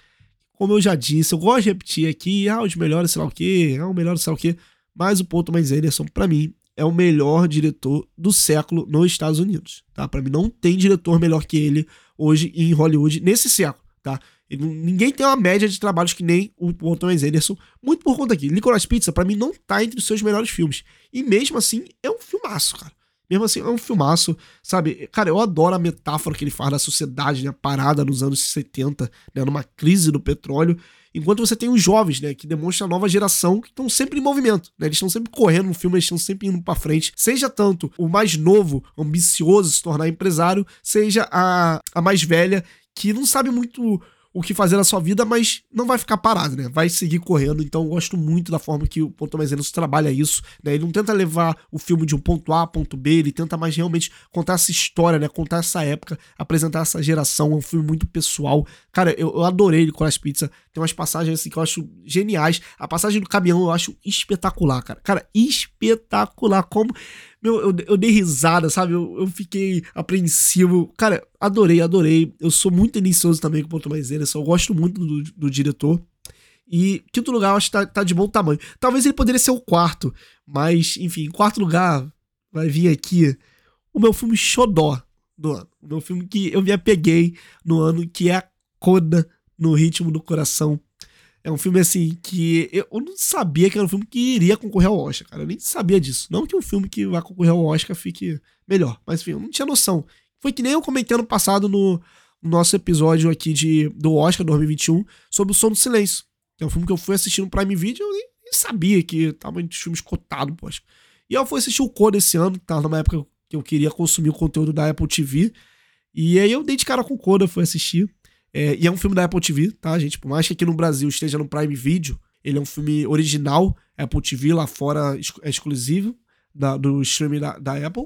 Como eu já disse, eu gosto de repetir aqui, ah, os melhores sei lá o quê, ah, o melhor sei lá o quê. Mas o Paul Thomas Anderson, pra mim, é o melhor diretor do século nos Estados Unidos, tá? Para mim não tem diretor melhor que ele hoje em Hollywood nesse século, tá? Ele, ninguém tem uma média de trabalhos que nem o Paul Thomas Anderson, muito por conta aqui. Licorice Pizza para mim não tá entre os seus melhores filmes. E mesmo assim é um filmaço, cara. Mesmo assim, é um filmaço, sabe? Cara, eu adoro a metáfora que ele faz da sociedade, né? Parada nos anos 70, né? Numa crise do petróleo. Enquanto você tem os jovens, né, que demonstram a nova geração que estão sempre em movimento, né? Eles estão sempre correndo no filme, eles estão sempre indo para frente. Seja tanto o mais novo, ambicioso se tornar empresário, seja a, a mais velha que não sabe muito o que fazer na sua vida, mas não vai ficar parado, né? Vai seguir correndo. Então eu gosto muito da forma que o Paul Thomas Anderson trabalha isso, né? Ele não tenta levar o filme de um ponto A a ponto B, ele tenta mais realmente contar essa história, né? Contar essa época, apresentar essa geração. É um filme muito pessoal. Cara, eu, eu adorei Nicolas Pizza. Tem umas passagens assim que eu acho geniais. A passagem do caminhão eu acho espetacular, cara. Cara, espetacular. Como meu, eu, eu dei risada, sabe? Eu, eu fiquei apreensivo. Cara, adorei, adorei. Eu sou muito delicioso também com o Paul Thomas Anderson. Eu gosto muito do, do diretor. E quinto lugar, eu acho que tá, tá, de bom tamanho. Talvez ele poderia ser o quarto, mas, enfim, em quarto lugar vai vir aqui o meu filme xodó do ano. O meu filme que eu me apeguei no ano, que é Coda no Ritmo do Coração. É um filme assim que eu não sabia que era um filme que iria concorrer ao Oscar, cara. Eu nem sabia disso. Não que um filme que vai concorrer ao Oscar fique melhor, mas enfim, eu não tinha noção. Foi que nem eu comentei ano passado no, no nosso episódio aqui de, do Oscar 2021 sobre o Som do Silêncio. Que é um filme que eu fui assistir no Prime Video e eu nem, sabia que tava entre os filmes cotados, poxa. E eu fui assistir o Code esse ano, que tava numa época que eu queria consumir o conteúdo da Apple TV. E aí eu dei de cara com o Coda, fui assistir. É, e é um filme da Apple TV, tá, gente? Por mais que aqui no Brasil esteja no Prime Video, ele é um filme original Apple TV, lá fora é exclusivo da, do streaming da, da Apple.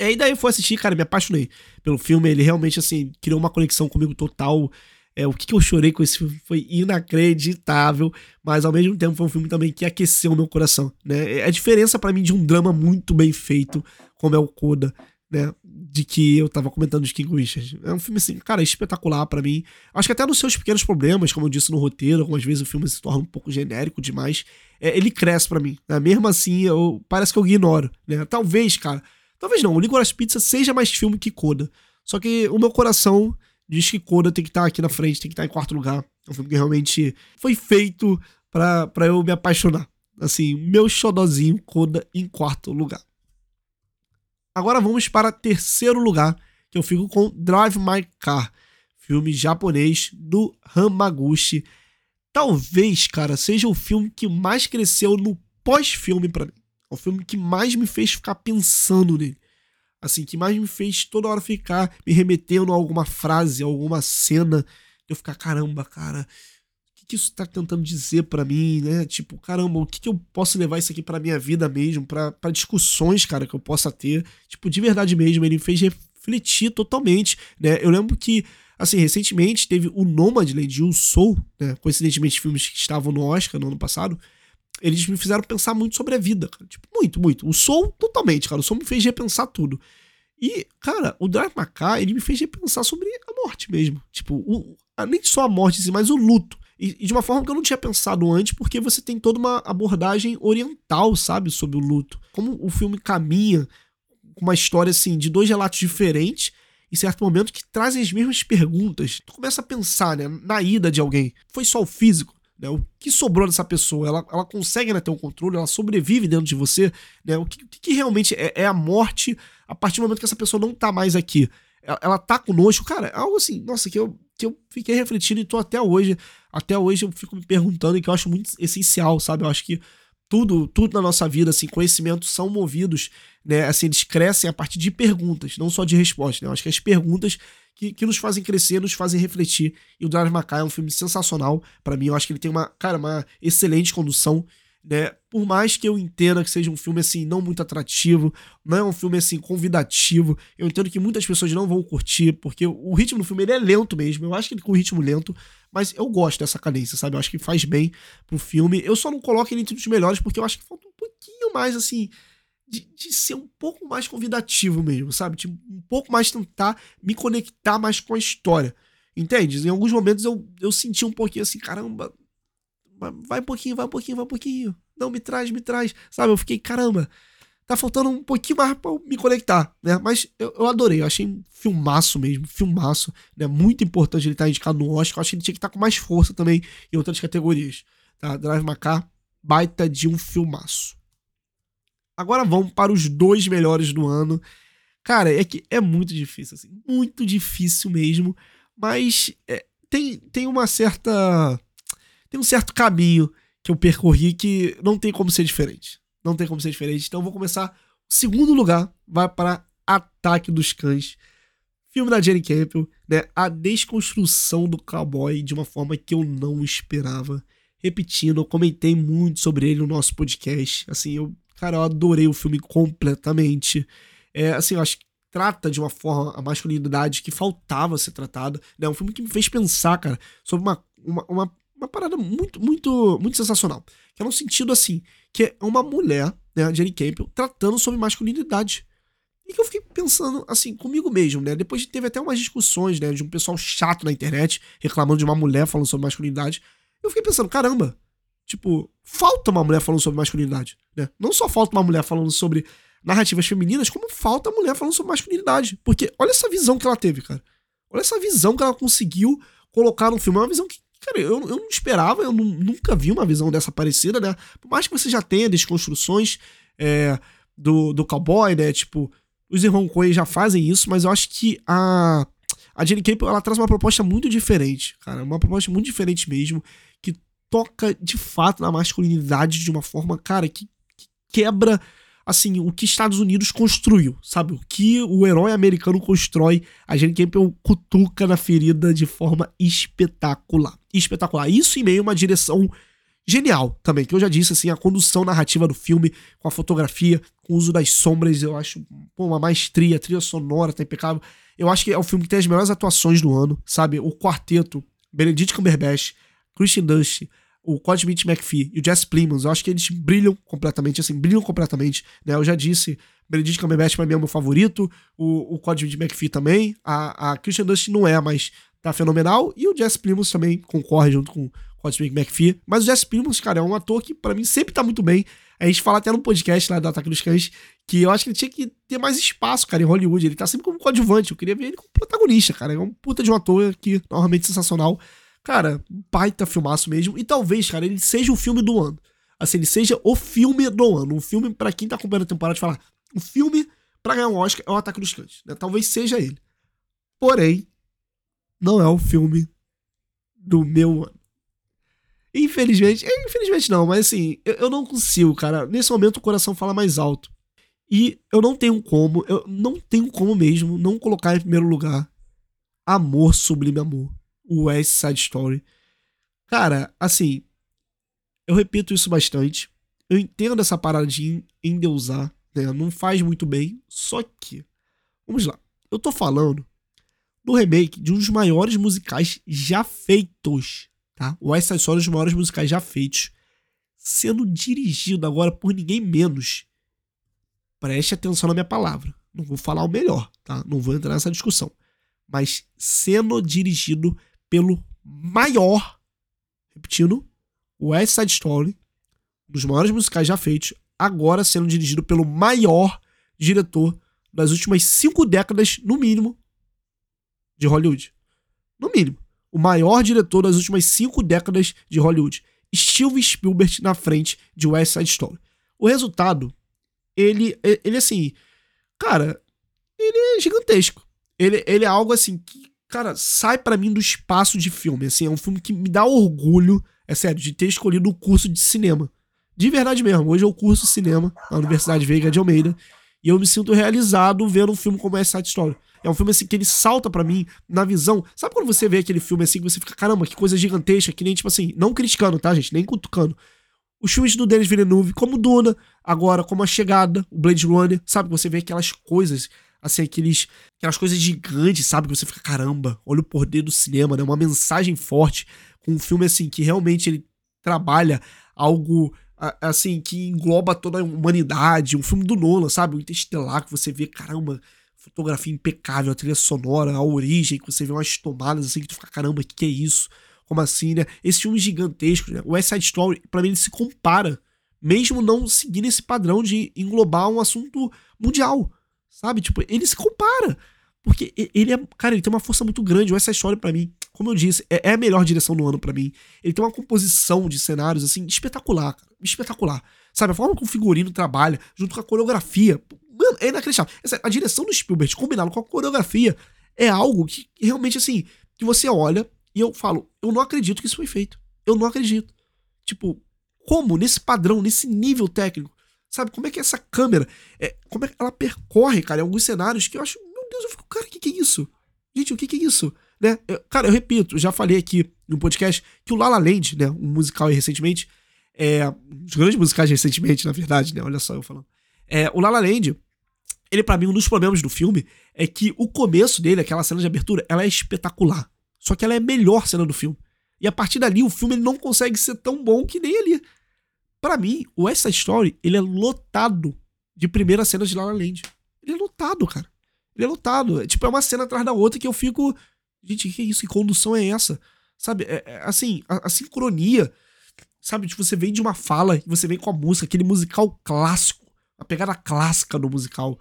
E daí eu fui assistir, cara, me apaixonei pelo filme. Ele realmente, assim, criou uma conexão comigo total. É, o que, que eu chorei com esse filme foi inacreditável, mas ao mesmo tempo foi um filme também que aqueceu o meu coração, né? É a diferença para mim de um drama muito bem feito, como é o Coda né? De que eu tava comentando de King Richard. É um filme, assim, cara, espetacular para mim. Acho que até nos seus pequenos problemas, como eu disse no roteiro, algumas vezes o filme se torna um pouco genérico demais, é, ele cresce para mim. Né? Mesmo assim, eu, parece que eu ignoro, né? Talvez, cara, talvez não, o Licorice Pizza seja mais filme que Coda. Só que o meu coração diz que Coda tem que estar tá aqui na frente, tem que estar tá em quarto lugar. É um filme que realmente foi feito para eu me apaixonar Assim, meu xodozinho Coda em quarto lugar. Agora vamos para terceiro lugar, que eu fico com Drive My Car, filme japonês do Hamaguchi. Talvez, cara, seja o filme que mais cresceu no pós-filme para mim. É o filme que mais me fez ficar pensando nele. Assim, que mais me fez toda hora ficar me remetendo a alguma frase, a alguma cena. Eu ficar, caramba, cara, o que, isso tá tentando dizer para mim, né? Tipo, caramba, o que, que eu posso levar isso aqui pra minha vida mesmo, para discussões, cara, que eu possa ter. Tipo, de verdade mesmo, ele me fez refletir totalmente, né? Eu lembro que Assim, recentemente teve o Nomadland e o Soul, né? Coincidentemente, filmes que estavam no Oscar no ano passado. Eles me fizeram pensar muito sobre a vida, cara. Tipo, muito, muito. O Soul, totalmente, cara. O Soul me fez repensar tudo. E, cara, o Drive Macar, ele me fez repensar sobre a morte mesmo. Tipo, o, nem só a morte, mas o luto. E, e, de uma forma que eu não tinha pensado antes, porque você tem toda uma abordagem oriental, sabe, sobre o luto. Como o filme caminha com uma história, assim, de dois relatos diferentes, em certo momento que trazem as mesmas perguntas. Tu começa a pensar, né, na ida de alguém. Foi só o físico? Né? O que sobrou dessa pessoa? Ela, ela consegue né, ter um controle? Ela sobrevive dentro de você? Né? O que, que realmente é, é, a morte a partir do momento que essa pessoa não tá mais aqui? Ela, ela tá conosco? Cara, é algo assim, nossa, que eu, que eu fiquei refletindo e tô até hoje. Até hoje eu fico me perguntando e que eu acho muito essencial, sabe? Eu acho que tudo, tudo na nossa vida, assim, conhecimentos são movidos, né? Assim, eles crescem a partir de perguntas, não só de respostas, né? Eu acho que as perguntas que, que nos fazem crescer, nos fazem refletir. E o Drive Mackay é um filme sensacional para mim. Eu acho que ele tem uma, cara, uma excelente condução, né? Por mais que eu entenda que seja um filme assim não muito atrativo, não é um filme assim convidativo, eu entendo que muitas pessoas não vão curtir, porque o ritmo do filme ele é lento mesmo. Eu acho que ele com ritmo lento, mas eu gosto dessa cadência, sabe? Eu acho que faz bem pro filme. Eu só não coloco ele entre os melhores porque eu acho que falta um pouquinho mais, assim, de, de, ser um pouco mais convidativo mesmo, sabe? De um pouco mais tentar me conectar mais com a história. Entende? Em alguns momentos eu, eu senti um pouquinho assim, caramba, vai um pouquinho, vai um pouquinho, vai um pouquinho. Não, me traz, me traz. Sabe? Eu fiquei, caramba, tá faltando um pouquinho mais pra me conectar, né? Mas eu, eu adorei, eu achei um filmaço mesmo, filmaço, né? Muito importante ele estar tá indicado no Oscar, eu acho que ele tinha que estar tá com mais força também em outras categorias, tá? Drive Macar, baita de um filmaço. Agora vamos para os dois melhores do ano. Cara, é que é muito difícil, assim, muito difícil mesmo, mas é, tem, tem uma certa. Tem um certo caminho que eu percorri que não tem como ser diferente. Não tem como ser diferente. Então vou começar. O segundo lugar vai para Ataque dos Cães. Filme da Jenny Campbell, né? A desconstrução do cowboy de uma forma que eu não esperava. Repetindo, eu comentei muito sobre ele no nosso podcast. Assim, eu, cara, eu adorei o filme completamente. É, assim, eu acho que trata de uma forma a masculinidade que faltava ser tratada. É né? um filme que me fez pensar, cara, sobre uma, uma, uma, uma parada muito, muito, muito sensacional. Que é no sentido assim, que é uma mulher, né, Jenny Campbell, tratando sobre masculinidade. E que eu fiquei pensando, assim, comigo mesmo, né? Depois teve até umas discussões, né, de um pessoal chato na internet reclamando de uma mulher falando sobre masculinidade. Eu fiquei pensando, caramba, tipo, falta uma mulher falando sobre masculinidade, né? Não só falta uma mulher falando sobre narrativas femininas, como falta a mulher falando sobre masculinidade. Porque olha essa visão que ela teve, cara. Olha essa visão que ela conseguiu colocar no filme. É uma visão que Cara, eu, eu não esperava, eu nunca vi uma visão dessa parecida, né? Por mais que você já tenha desconstruções é, do, do cowboy, né? Tipo, os irmãos Coen já fazem isso, mas eu acho que a, a Jenny Campbell, ela traz uma proposta muito diferente, cara. Uma proposta muito diferente mesmo, que toca de fato na masculinidade de uma forma, cara, que, que quebra assim, o que Estados Unidos construiu, sabe? O que o herói americano constrói, a Jane Campbell cutuca na ferida de forma espetacular. Espetacular. Isso em meio a uma direção genial também, que eu já disse, assim, a condução narrativa do filme, com a fotografia, com o uso das sombras, eu acho pô, uma maestria, a trilha sonora tá impecável. Eu acho que é o filme que tem as melhores atuações do ano, sabe? O quarteto, Benedict Cumberbatch, Christian Dunst, o Cosmic McPhee e o Jess Plemons, eu acho que eles brilham completamente, assim, brilham completamente, né? Eu já disse, Benedict Cumberbatch pra mim é o meu favorito, o, o Cosmic McPhee também, a, a Christian Dust não é, mas tá fenomenal, e o Jess Plemons também concorre junto com o Cosmic McPhee, mas o Jess Plemons, cara, é um ator que para mim sempre tá muito bem, a gente fala até no podcast lá do Ataque dos Cães, que eu acho que ele tinha que ter mais espaço, cara, em Hollywood, ele tá sempre como coadjuvante, eu queria ver ele como protagonista, cara, é um puta de um ator aqui, normalmente sensacional, Cara, baita filmaço mesmo. E talvez, cara, ele seja o filme do ano. assim, ele seja o filme do ano. Um filme, para quem tá acompanhando a temporada, de falar, um filme para ganhar um Oscar é o Ataque dos Cães. Né? Talvez seja ele. Porém, não é o filme do meu ano. Infelizmente, é, infelizmente não, mas assim, eu, eu não consigo, cara. Nesse momento o coração fala mais alto. E eu não tenho como, eu não tenho como mesmo não colocar em primeiro lugar Amor Sublime Amor, o West Side Story. Cara, assim, eu repito isso bastante. Eu entendo essa parada de endeusar, né? Não faz muito bem. Só que, vamos lá. Eu tô falando do remake de um dos maiores musicais já feitos, tá? O West Side Story é um dos maiores musicais já feitos, sendo dirigido agora por ninguém menos. Preste atenção na minha palavra. Não vou falar o melhor, tá? Não vou entrar nessa discussão. Mas sendo dirigido pelo maior, repetindo, West Side Story, um dos maiores musicais já feitos, agora sendo dirigido pelo maior diretor das últimas cinco décadas, no mínimo, de Hollywood. No mínimo. O maior diretor das últimas cinco décadas de Hollywood. Steven Spielberg na frente de West Side Story. O resultado, ele, ele assim, cara, ele é gigantesco. Ele, ele é algo assim que, cara, sai para mim do espaço de filme. Assim, é um filme que me dá orgulho é sério, de ter escolhido o curso de cinema. De verdade mesmo. Hoje eu curso cinema na Universidade Veiga de Almeida. E eu me sinto realizado vendo um filme como West Side Story. É um filme assim que ele salta para mim na visão. Sabe quando você vê aquele filme assim que você fica, caramba, que coisa gigantesca, que nem tipo assim, não criticando, tá, gente? Nem cutucando. Os filmes do Denis Villeneuve, como Duna, agora como A Chegada, o Blade Runner, sabe? Você vê aquelas coisas, assim, aqueles, aquelas coisas gigantes, sabe? Que você fica, caramba, olha o poder do cinema, né? Uma mensagem forte com um filme assim que realmente ele trabalha algo assim que engloba toda a humanidade, um filme do Nolan, sabe? O Interestelar que você vê, caramba, fotografia impecável, a trilha sonora, a origem, que você vê umas tomadas assim que tu fica, caramba, o que, que é isso? Como assim, né? Esse filme gigantesco, né? O West Side Story, para mim ele se compara, mesmo não seguindo esse padrão de englobar um assunto mundial, sabe? Tipo, ele se compara. Porque ele é, cara, ele tem uma força muito grande. O West Side para mim como eu disse, é, é a melhor direção do ano para mim. Ele tem uma composição de cenários, assim, espetacular, cara. Espetacular. Sabe, a forma que o figurino trabalha, junto com a coreografia. Mano, é inacreditável. A direção do Spielberg combinado com a coreografia é algo que realmente, assim, que você olha e eu falo, eu não acredito que isso foi feito. Eu não acredito. Tipo, como? Nesse padrão, nesse nível técnico. Sabe, como é que essa câmera, é, como é que ela percorre, cara, alguns cenários que eu acho, meu Deus, eu fico, cara, o que, que é isso? Gente, o que, que é isso? Né? Eu, cara, eu repito, já falei aqui no podcast que o La La Land, né, um musical aí recentemente, é, um dos grandes musicais recentemente, na verdade, né, olha só eu falando. É, o La La Land, ele para mim, um dos problemas do filme é que o começo dele, aquela cena de abertura, ela é espetacular. Só que ela é a melhor cena do filme. E a partir dali, o filme ele não consegue ser tão bom que nem ali. Para mim, o West Side Story, ele é lotado de primeiras cenas de La La Land. Ele é lotado, cara. Ele é lotado. É, tipo, é uma cena atrás da outra que eu fico Gente, que isso? Que condução é essa? Sabe, é, é, assim, a, a, sincronia, sabe? Tipo, você vem de uma fala e você vem com a música, aquele musical clássico, a pegada clássica do musical.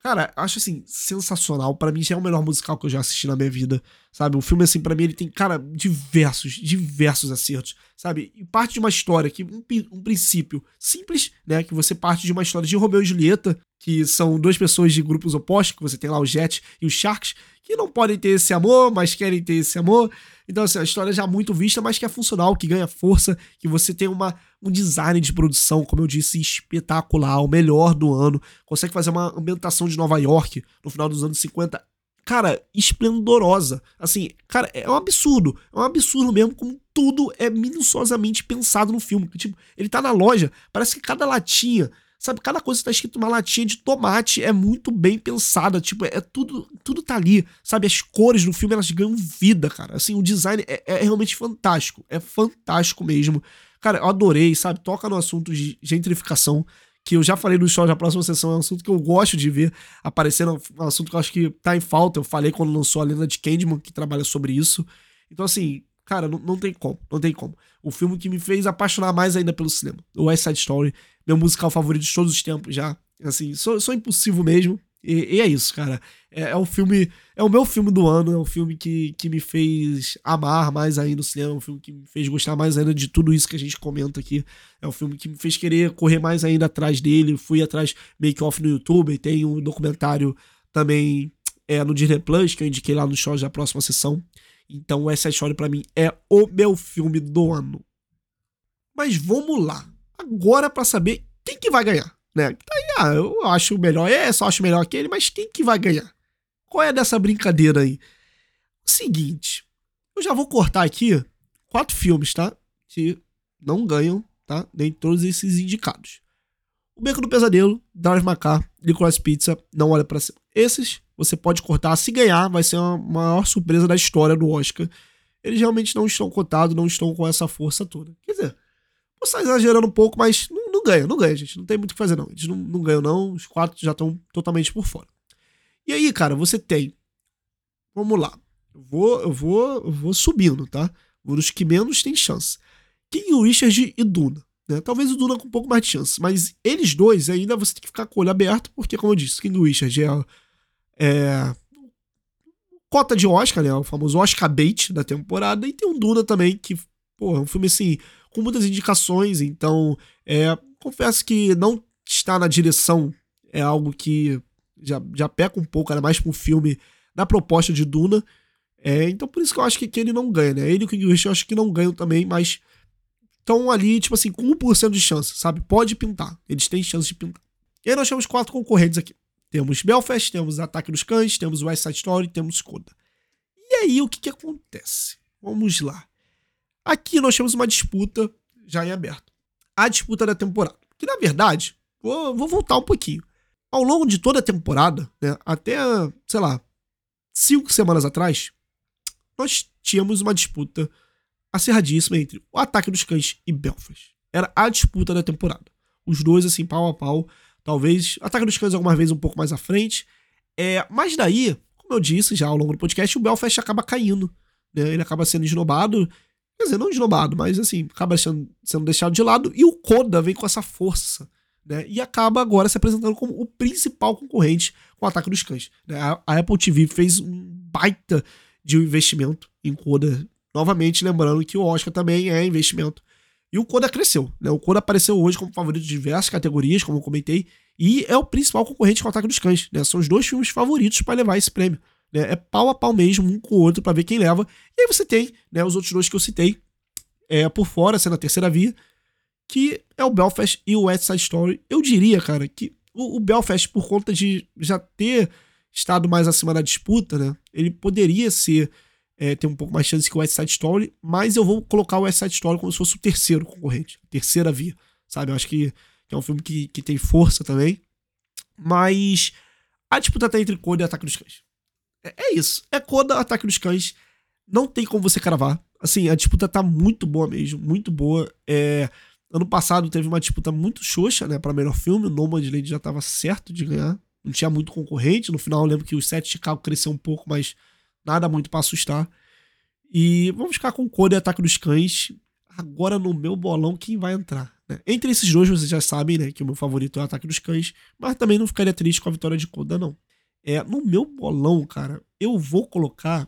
Cara, acho assim, sensacional. para mim já é o melhor musical que eu já assisti na minha vida, sabe? O filme, assim, para mim ele tem, cara, diversos, diversos acertos, sabe? E parte de uma história que, um, um princípio simples, né? Que você parte de uma história de Romeu e Julieta, que são duas pessoas de grupos opostos, que você tem lá o Jet e os Sharks, que não podem ter esse amor, mas querem ter esse amor. Então, assim, a história já muito vista, mas que é funcional, que ganha força, que você tem uma, um design de produção, como eu disse, espetacular, o melhor do ano. Consegue fazer uma ambientação de Nova York no final dos anos 50 cara, esplendorosa. Assim, cara, é um absurdo. É um absurdo mesmo como tudo é minuciosamente pensado no filme. Tipo, ele tá na loja, parece que cada latinha Sabe, cada coisa que tá escrito uma latinha de tomate é muito bem pensada, tipo, é tudo, tudo tá ali, sabe? As cores do filme, elas ganham vida, cara. Assim, o design é, é realmente fantástico, é fantástico mesmo. Cara, eu adorei, sabe? Toca no assunto de gentrificação, que eu já falei no show da próxima sessão, é um assunto que eu gosto de ver aparecendo, um assunto que eu acho que tá em falta. Eu falei quando lançou a Lenda de Candyman, que trabalha sobre isso. Então, assim, cara, não, não tem como, não tem como. O filme que me fez apaixonar mais ainda pelo cinema, o West Side Story, meu musical favorito de todos os tempos já. Assim, sou, sou impossível mesmo. E, e é isso, cara. É, é o filme. É o meu filme do ano, é um filme que, que me fez amar mais ainda o cinema, é um filme que me fez gostar mais ainda de tudo isso que a gente comenta aqui. É um filme que me fez querer correr mais ainda atrás dele. Fui atrás make-off no YouTube, tem um documentário também é, no Disney Plus, que eu indiquei lá no show da próxima sessão. Então, essa história para mim é o meu filme do ano. Mas vamos lá. Agora para saber quem que vai ganhar, né? Tá aí, ah, eu acho melhor, é, só acho melhor aquele, mas quem que vai ganhar? Qual é dessa brincadeira aí? Seguinte, eu já vou cortar aqui quatro filmes, tá? Que não ganham, tá? Nem todos esses indicados. O Beco do Pesadelo, Dallas Macar, Nicolas Pizza, Não Olha para Cima. Esses você pode cortar. Se ganhar, vai ser a maior surpresa da história do Oscar. Eles realmente não estão cotados, não estão com essa força toda. Quer dizer, posso estar exagerando um pouco, mas não, não ganha, não ganha, gente. Não tem muito o que fazer, não. Eles não, não ganham, não. Os quatro já estão totalmente por fora. E aí, cara, você tem. Vamos lá. Eu vou, eu vou, eu vou subindo, tá? Vou dos que menos tem chance. King Richard e Duna. Né? Talvez o Duna com um pouco mais de chance. Mas eles dois ainda você tem que ficar com o olho aberto, porque, como eu disse, King Richard é, é cota de Oscar, né? O famoso Oscar bait da temporada. E tem um Duna também, que, pô, é um filme assim, com muitas indicações. Então, é, confesso que não está na direção é algo que já, já peca um pouco, era mais para um filme da proposta de Duna. É, então por isso que eu acho que, que ele não ganha, né? Ele e o King Richard eu acho que não ganham também, mas estão ali, tipo assim, com 1% de chance, sabe? Pode pintar. Eles têm chance de pintar. E aí nós temos quatro concorrentes aqui. Temos Belfast, temos Ataque dos Cães, temos West Side Story, temos Coda. E aí o que, que acontece? Vamos lá. Aqui nós temos uma disputa já em aberto. A disputa da temporada. Que na verdade, vou, vou voltar um pouquinho. Ao longo de toda a temporada, né, até, sei lá, cinco semanas atrás, nós tínhamos uma disputa acirradíssima entre o Ataque dos Cães e Belfast. Era a disputa da temporada. Os dois, assim, pau a pau. Talvez Ataque dos Cães alguma vez um pouco mais à frente. É, mas daí, como eu disse já ao longo do podcast, o Belfast acaba caindo. Né? Ele acaba sendo esnobado. Quer dizer, não esnobado, mas assim, acaba sendo, sendo deixado de lado. E o Coda vem com essa força né? E acaba agora se apresentando como o principal concorrente com o ataque dos cães. Né? A, a, Apple TV fez um baita de um investimento em Coda. Novamente, lembrando que o Oscar também é investimento. E o Coda cresceu. Né? O Coda apareceu hoje como favorito de diversas categorias, como eu comentei, e é o principal concorrente com o Ataque dos Cães. Né? São os dois filmes favoritos para levar esse prêmio. Né? É pau a pau mesmo, um com o outro, para ver quem leva. E aí você tem né, os outros dois que eu citei é, por fora, sendo a terceira via, que é o Belfast e o West Side Story. Eu diria, cara, que o, o Belfast, por conta de já ter estado mais acima da disputa, né? Ele poderia ser é, ter um pouco mais chance que o West Side Story, mas eu vou colocar o West Side Story como se fosse o terceiro concorrente, terceira via, sabe? Eu acho que, que é um filme que, que tem força também, mas a disputa tá entre Coda e Ataque dos Cães. É, é isso, é Coda, Ataque dos Cães, não tem como você cravar. Assim, a disputa tá muito boa mesmo, muito boa. É, Ano passado teve uma disputa muito xoxa, né, para melhor filme. O Nomadland já estava certo de ganhar. Não tinha muito concorrente. No final eu lembro que o set de Chicago cresceu um pouco, mas nada muito para assustar. E vamos ficar com Coda e Ataque dos Cães. Agora no meu bolão, quem vai entrar? Né? Entre esses dois, vocês já sabem, né, que o meu favorito é o Ataque dos Cães, mas também não ficaria triste com a vitória de Coda, não. É, no meu bolão, cara, eu vou colocar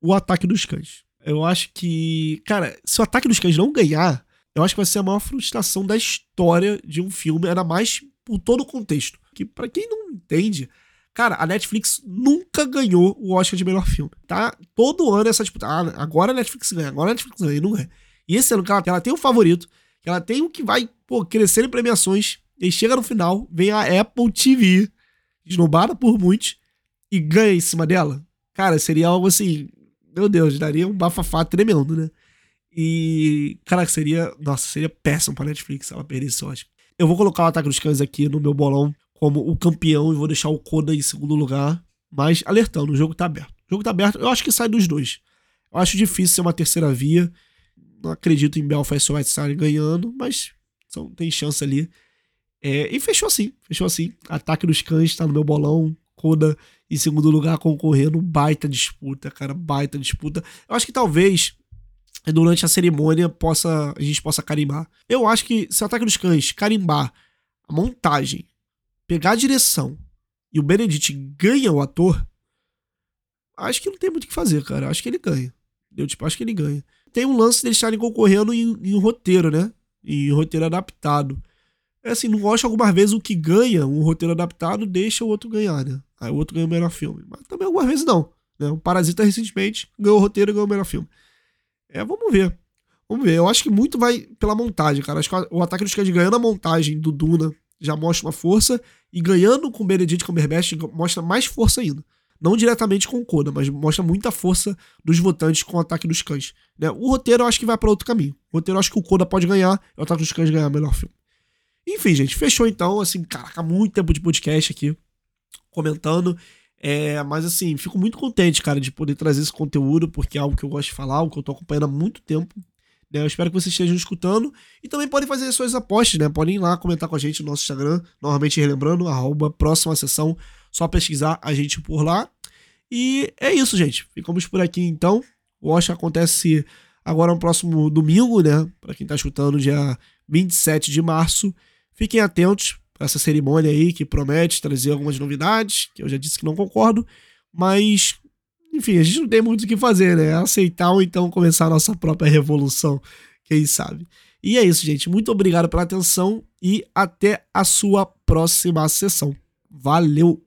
o Ataque dos Cães. Eu acho que, cara, se o Ataque dos Cães não ganhar, eu acho que vai ser a maior frustração da história de um filme, ainda mais por todo o contexto. Que para quem não entende, cara, a Netflix nunca ganhou o Oscar de melhor filme, tá? Todo ano essa disputa, ah, agora a Netflix ganha, agora a Netflix ganha, e não ganha. E esse ano, cara, ela tem um favorito, ela tem o que vai, pô, crescer em premiações, e chega no final, vem a Apple TV, esnobada por muitos, e ganha em cima dela. Cara, seria algo assim, meu Deus, daria um bafafá tremendo, né? E, cara, seria. Nossa, seria péssimo pra Netflix ela perder esse Oscar. Eu vou colocar o Ataque dos Cães aqui no meu bolão como o campeão e vou deixar o Coda em segundo lugar. Mas alertando, o jogo tá aberto. O jogo tá aberto, eu acho que sai dos dois. Eu acho difícil ser uma terceira via. Não acredito em Belfast ou White Star ganhando, mas são, tem chance ali. É, e fechou assim, fechou assim. Ataque dos Cães tá no meu bolão. Coda em segundo lugar concorrendo. Baita disputa, cara, baita disputa. Eu acho que talvez durante a cerimônia possa a gente possa carimbar. Eu acho que se o Ataque dos Cães carimbar a montagem, pegar a direção e o Benedict ganha o ator, acho que não tem muito o que fazer, cara. Acho que ele ganha. Eu, tipo, acho que ele ganha. Tem um lance deles estarem concorrendo em, em roteiro, né? Em roteiro adaptado. É assim, não gosto algumas vezes o que ganha um roteiro adaptado deixa o outro ganhar, né? Aí o outro ganha o melhor filme. Mas também algumas vezes não. Né? O Parasita recentemente ganhou o roteiro e ganhou o melhor filme. É, vamos ver. Vamos ver. Eu acho que muito vai pela montagem, cara. Acho que o Ataque dos Cães ganhando a montagem do Duna já mostra uma força. E ganhando com o Benedict Cumberbatch mostra mais força ainda. Não diretamente com o Coda, mas mostra muita força dos votantes com o Ataque dos Cães. Né? O roteiro eu acho que vai para outro caminho. O roteiro eu acho que o Coda pode ganhar e o Ataque dos Cães ganhar o melhor filme. Enfim, gente, fechou então. Assim, caraca, muito tempo de podcast aqui comentando. É, mas assim, fico muito contente, cara, de poder trazer esse conteúdo, porque é algo que eu gosto de falar, algo que eu tô acompanhando há muito tempo. Né? Eu espero que vocês estejam escutando. E também podem fazer suas apostas, né? Podem ir lá comentar com a gente no nosso Instagram, novamente relembrando, arroba próxima sessão. Só pesquisar a gente por lá. E é isso, gente. Ficamos por aqui então. O Oscar acontece agora no próximo domingo, né? Para quem tá escutando, dia 27 de março. Fiquem atentos para essa cerimônia aí que promete trazer algumas novidades, que eu já disse que não concordo, mas enfim, a gente não tem muito o que fazer, né? Aceitar ou então começar a nossa própria revolução, quem sabe. E é isso, gente. Muito obrigado pela atenção e até a sua próxima sessão. Valeu!